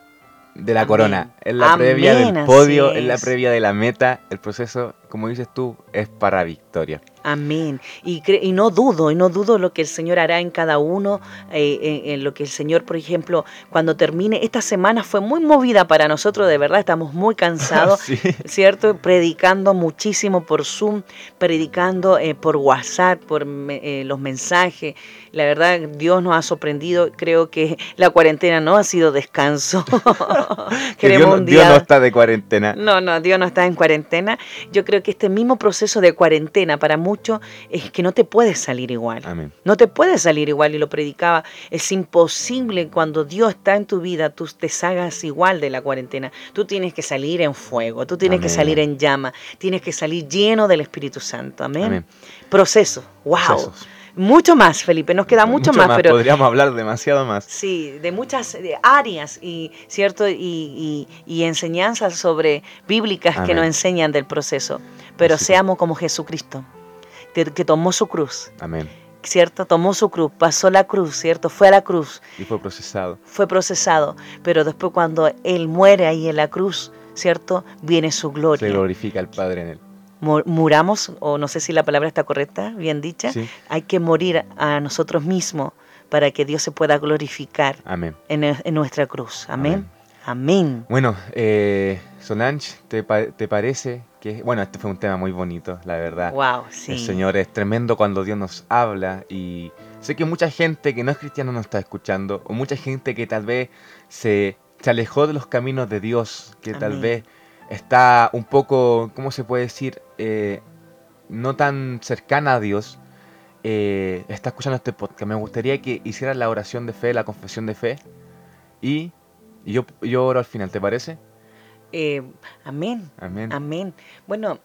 de la Amén. corona, es la previa del podio, es la previa de la meta. El proceso, como dices tú, es para victoria. Amén. Y, y no dudo, y no dudo lo que el Señor hará en cada uno, eh, en, lo que el Señor, por ejemplo, cuando termine, esta semana fue muy movida para nosotros, de verdad, estamos muy cansados, ¿cierto? Predicando muchísimo por Zoom, predicando eh, por WhatsApp, por eh, los mensajes. La verdad, Dios nos ha sorprendido, creo que la cuarentena no ha sido descanso. Dios, Dios no está de cuarentena. No, no, Dios no está en cuarentena. Yo creo que este mismo proceso de cuarentena para mucho es que no te puedes salir igual. No te puedes salir igual y lo predicaba. Es imposible cuando Dios está en tu vida, tú te salgas igual de la cuarentena. Tú tienes que salir en fuego, tú tienes que salir en llama, tienes que salir lleno del Espíritu Santo. Amén. Proceso. Wow. Mucho más, Felipe, nos queda mucho, más, pero podríamos hablar demasiado más. Sí, de muchas áreas y cierto y, enseñanzas sobre bíblicas que nos enseñan del proceso. Pero seamos como Jesucristo que tomó su cruz. Amén. ¿Cierto? Tomó su cruz, pasó la cruz, ¿cierto? Fue a la cruz. Y fue procesado. Fue procesado. Pero después cuando Él muere ahí en la cruz, ¿cierto? Viene su gloria. Se glorifica el Padre en Él. Muramos, o no sé si la palabra está correcta, bien dicha. Hay que morir a nosotros mismos para que Dios se pueda glorificar Amén. En, nuestra cruz. Amén. Amén. Bueno, eh, Solange, ¿te, ¿te, parece que, bueno, este fue un tema muy bonito, la verdad. Wow, sí. El Señor es tremendo cuando Dios nos habla y sé que mucha gente que no es cristiana nos está escuchando, o mucha gente que tal vez se, alejó de los caminos de Dios, que tal vez está un poco, ¿cómo se puede decir? Eh, no tan cercana a Dios, eh, está escuchando este podcast. Me gustaría que hicieras la oración de fe, la confesión de fe, y yo, yo oro al final, ¿te parece? Eh, amén. Amén. Amén. Bueno,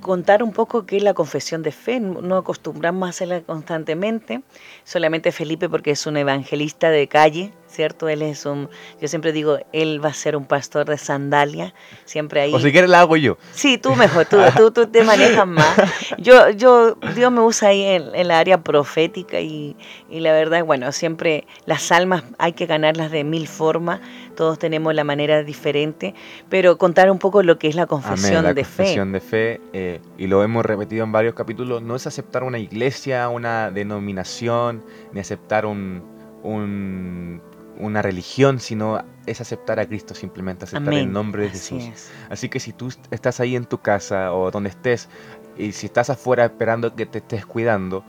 contar un poco qué es la confesión de fe. No acostumbramos a hacerla constantemente, solamente Felipe porque es un evangelista de calle, ¿cierto? Él es un, yo siempre digo, él va a ser un pastor de sandalia, siempre ahí. O si quieres la hago yo. Sí, tú mejor, tú, tú, tú te manejas más. Yo, yo, Dios me usa ahí en, en la área profética y, y, la verdad, bueno, siempre las almas hay que ganarlas de mil formas, todos tenemos la manera diferente, pero contar un poco lo que es la confesión la de confesión de fe, eh, y lo hemos repetido en varios capítulos, no es aceptar una iglesia, una denominación, ni aceptar un, un una religión, sino es aceptar a Cristo simplemente, aceptar el nombre de Jesús. Así que si tú estás ahí en tu casa o donde estés, y si estás afuera esperando que te estés cuidando,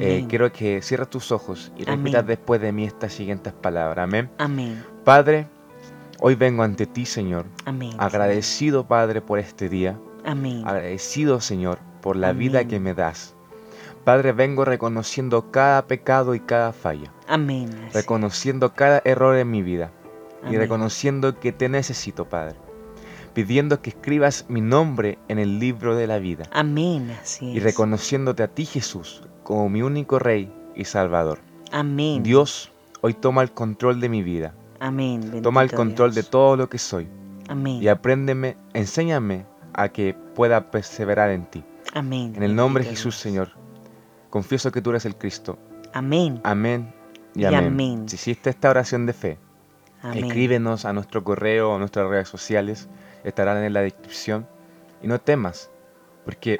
eh, quiero que cierres tus ojos y repitas después de mí estas siguientes palabras. Amén. Amén. Padre, hoy vengo ante ti, Señor. Amén. Agradecido, Padre, por este día. Amén. Agradecido, Señor, por la vida que me das. Padre, vengo reconociendo cada pecado y cada falla. Amén. Reconociendo cada error en mi vida. Y reconociendo que te necesito, Padre. Pidiendo que escribas mi nombre en el libro de la vida. Amén. Así y reconociéndote a ti, Jesús, como mi único Rey y Salvador. Amén. Dios, hoy toma el control de mi vida. Amén. toma el control de todo lo que soy. Amén. Y apréndeme, enséñame a que pueda perseverar en ti. Amén. En el nombre de Jesús, Señor confieso que tú eres el Cristo. Amén. Amén y, amén. Si hiciste esta oración de fe, escríbenos a nuestro correo o a nuestras redes sociales, estarán en la descripción. Y no temas, porque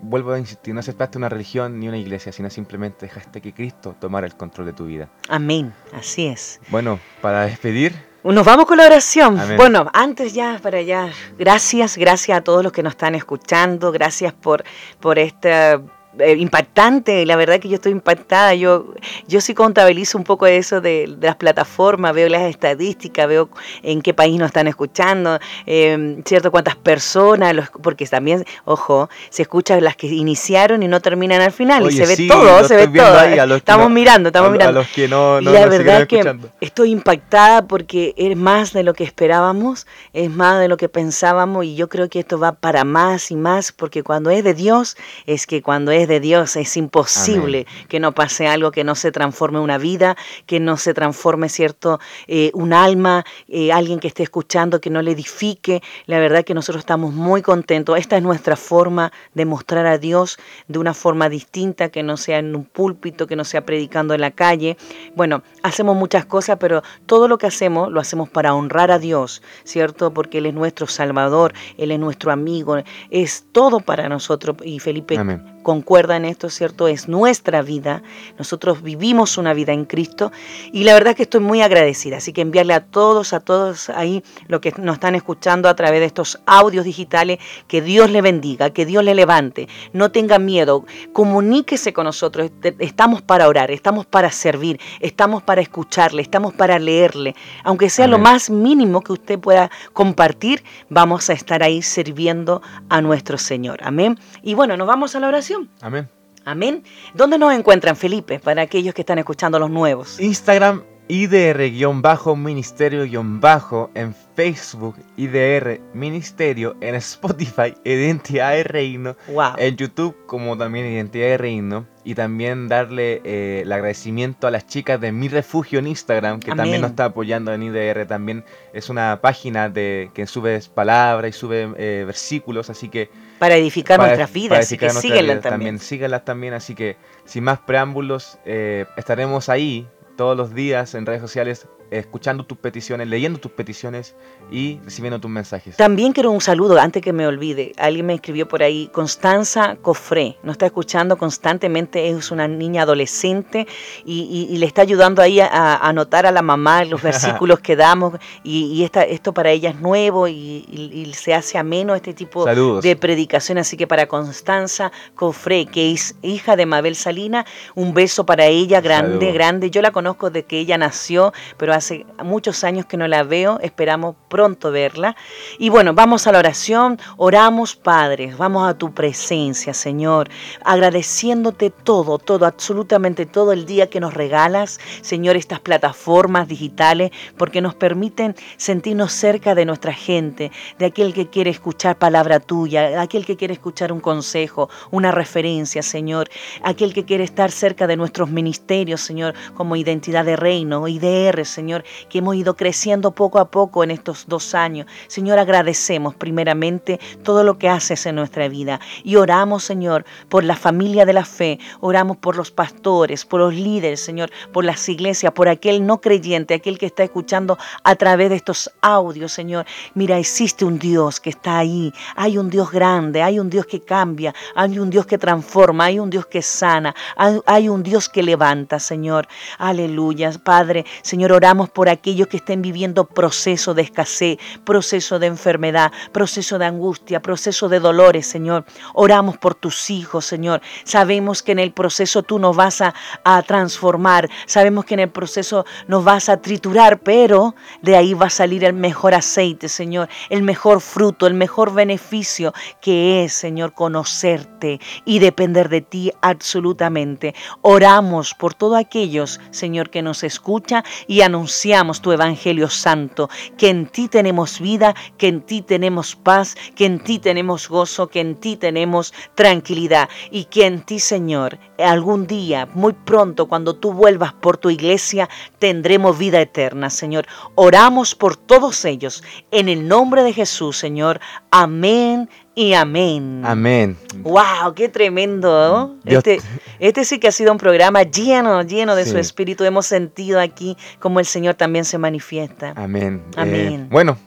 vuelvo a insistir, no aceptaste una religión ni una iglesia, sino simplemente dejaste que Cristo tomara el control de tu vida. Amén, así es. Bueno, para despedir, nos vamos con la oración. Bueno, antes ya, para allá, gracias, gracias a todos los que nos están escuchando, gracias por, por esta impactante, la verdad que yo estoy impactada, yo, yo sí contabilizo un poco eso de, las plataformas, veo las estadísticas, veo en qué país nos están escuchando, eh, cierto, cuántas personas, porque también, ojo, se escuchan las que iniciaron y no terminan al final, y se ve todo, se ve todo. estamos mirando, estamos mirando. A los que no, y la verdad que estoy impactada porque es más de lo que esperábamos, es más de lo que pensábamos, y yo creo que esto va para más y más, porque cuando es de Dios, es que cuando es través de Dios. Es imposible que no pase algo, que no se transforme una vida, que no se transforme, ¿cierto? Eh, un alma, eh, alguien que esté escuchando, que no le edifique. La verdad que nosotros estamos muy contentos. Esta es nuestra forma de mostrar a Dios de una forma distinta, que no sea en un púlpito, que no sea predicando en la calle. Bueno, hacemos muchas cosas, pero todo lo que hacemos lo hacemos para honrar a Dios, ¿cierto? Porque Él es nuestro Salvador, Él es nuestro amigo, es todo para nosotros. Y Felipe concuerda en esto, ¿cierto? Es nuestra vida. Nosotros vivimos una vida en Cristo y la verdad que estoy muy agradecida. Así que enviarle a todos, a todos ahí, lo que nos están escuchando a través de estos audios digitales, que Dios le bendiga, que Dios le levante. No tenga miedo, comuníquese con nosotros. Estamos para orar, estamos para servir, estamos para escucharle, estamos para leerle. Aunque sea lo más mínimo que usted pueda compartir, vamos a estar ahí sirviendo a nuestro Señor. Amén. Y bueno, nos vamos a la oración. Amén. Amén. ¿Dónde nos encuentran, Felipe, para aquellos que están escuchando los nuevos? Instagram, IDR-Ministerio-Bajo, en Facebook, IDR Ministerio, en Spotify, Identidad de Reino, en YouTube, como también Identidad de Reino, y también darle eh, el agradecimiento a las chicas de Mi Refugio en Instagram, que también nos está apoyando en IDR, también es una página de que sube palabras y sube eh, versículos, así que... Para edificar nuestras vidas, así que síguenlas también. Síguenlas también, así que sin más preámbulos, eh, estaremos ahí todos los días en redes sociales escuchando tus peticiones, leyendo tus peticiones y recibiendo tus mensajes. También quiero un saludo, antes que me olvide. Alguien me escribió por ahí, Constanza Cofré, nos está escuchando constantemente, es una niña adolescente y, le está ayudando ahí a, anotar a la mamá los versículos que damos y, esto para ella es nuevo y, se hace ameno este tipo de predicación. Así que para Constanza Cofré, que es hija de Mabel Salina, un beso para ella, grande, grande. Yo la conozco desde que ella nació, pero hace muchos años que no la veo, esperamos pronto verla. Y bueno, vamos a la oración, oramos Padre, vamos a tu presencia, Señor, agradeciéndote todo, todo, absolutamente todo el día que nos regalas, Señor, estas plataformas digitales, porque nos permiten sentirnos cerca de nuestra gente, de aquel que quiere escuchar palabra tuya, aquel que quiere escuchar un consejo, una referencia, Señor, aquel que quiere estar cerca de nuestros ministerios, Señor, como identidad de reino, IDR, Señor que hemos ido creciendo poco a poco en estos dos años. Señor, agradecemos primeramente todo lo que haces en nuestra vida y oramos, Señor, por la familia de la fe, oramos por los pastores, por los líderes, Señor, por las iglesias, por aquel no creyente, aquel que está escuchando a través de estos audios, Señor. Mira, existe un Dios que está ahí, hay un Dios grande, hay un Dios que cambia, hay un Dios que transforma, hay un Dios que sana, hay, hay un Dios que levanta, Señor. Aleluya, Padre, Señor, oramos por aquellos que estén viviendo proceso de escasez, proceso de enfermedad, proceso de angustia, proceso de dolores, Señor. Oramos por tus hijos, Señor. Sabemos que en el proceso tú nos vas a, a transformar, sabemos que en el proceso nos vas a triturar, pero de ahí va a salir el mejor aceite, Señor, el mejor fruto, el mejor beneficio que es, Señor, conocerte y depender de ti absolutamente. Oramos por todos aquellos, Señor, que nos escucha y anunciamos anunciamos tu Evangelio Santo, que en ti tenemos vida, que en ti tenemos paz, que en ti tenemos gozo, que en ti tenemos tranquilidad y que en ti, Señor, algún día, muy pronto, cuando tú vuelvas por tu iglesia, tendremos vida eterna, Señor. Oramos por todos ellos. En el nombre de Jesús, Señor. Amén y amén. Amén. ¡Wow! ¡Qué tremendo! Este, este sí que ha sido un programa lleno, lleno de su espíritu. Hemos sentido aquí como el Señor también se manifiesta. Amén. Eh, amén. bueno.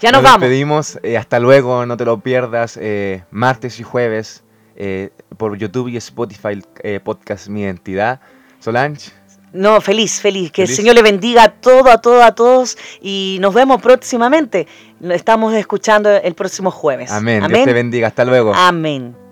Ya nos, nos despedimos. Eh, hasta luego, no te lo pierdas. Eh, martes y jueves por YouTube y Spotify, podcast Mi Identidad. Solange. No, feliz, feliz. Que el Señor le bendiga a todo, a todo, a todos. Y nos vemos próximamente. Estamos escuchando el próximo jueves. Amén. Amén. Dios te bendiga. Hasta luego. Amén.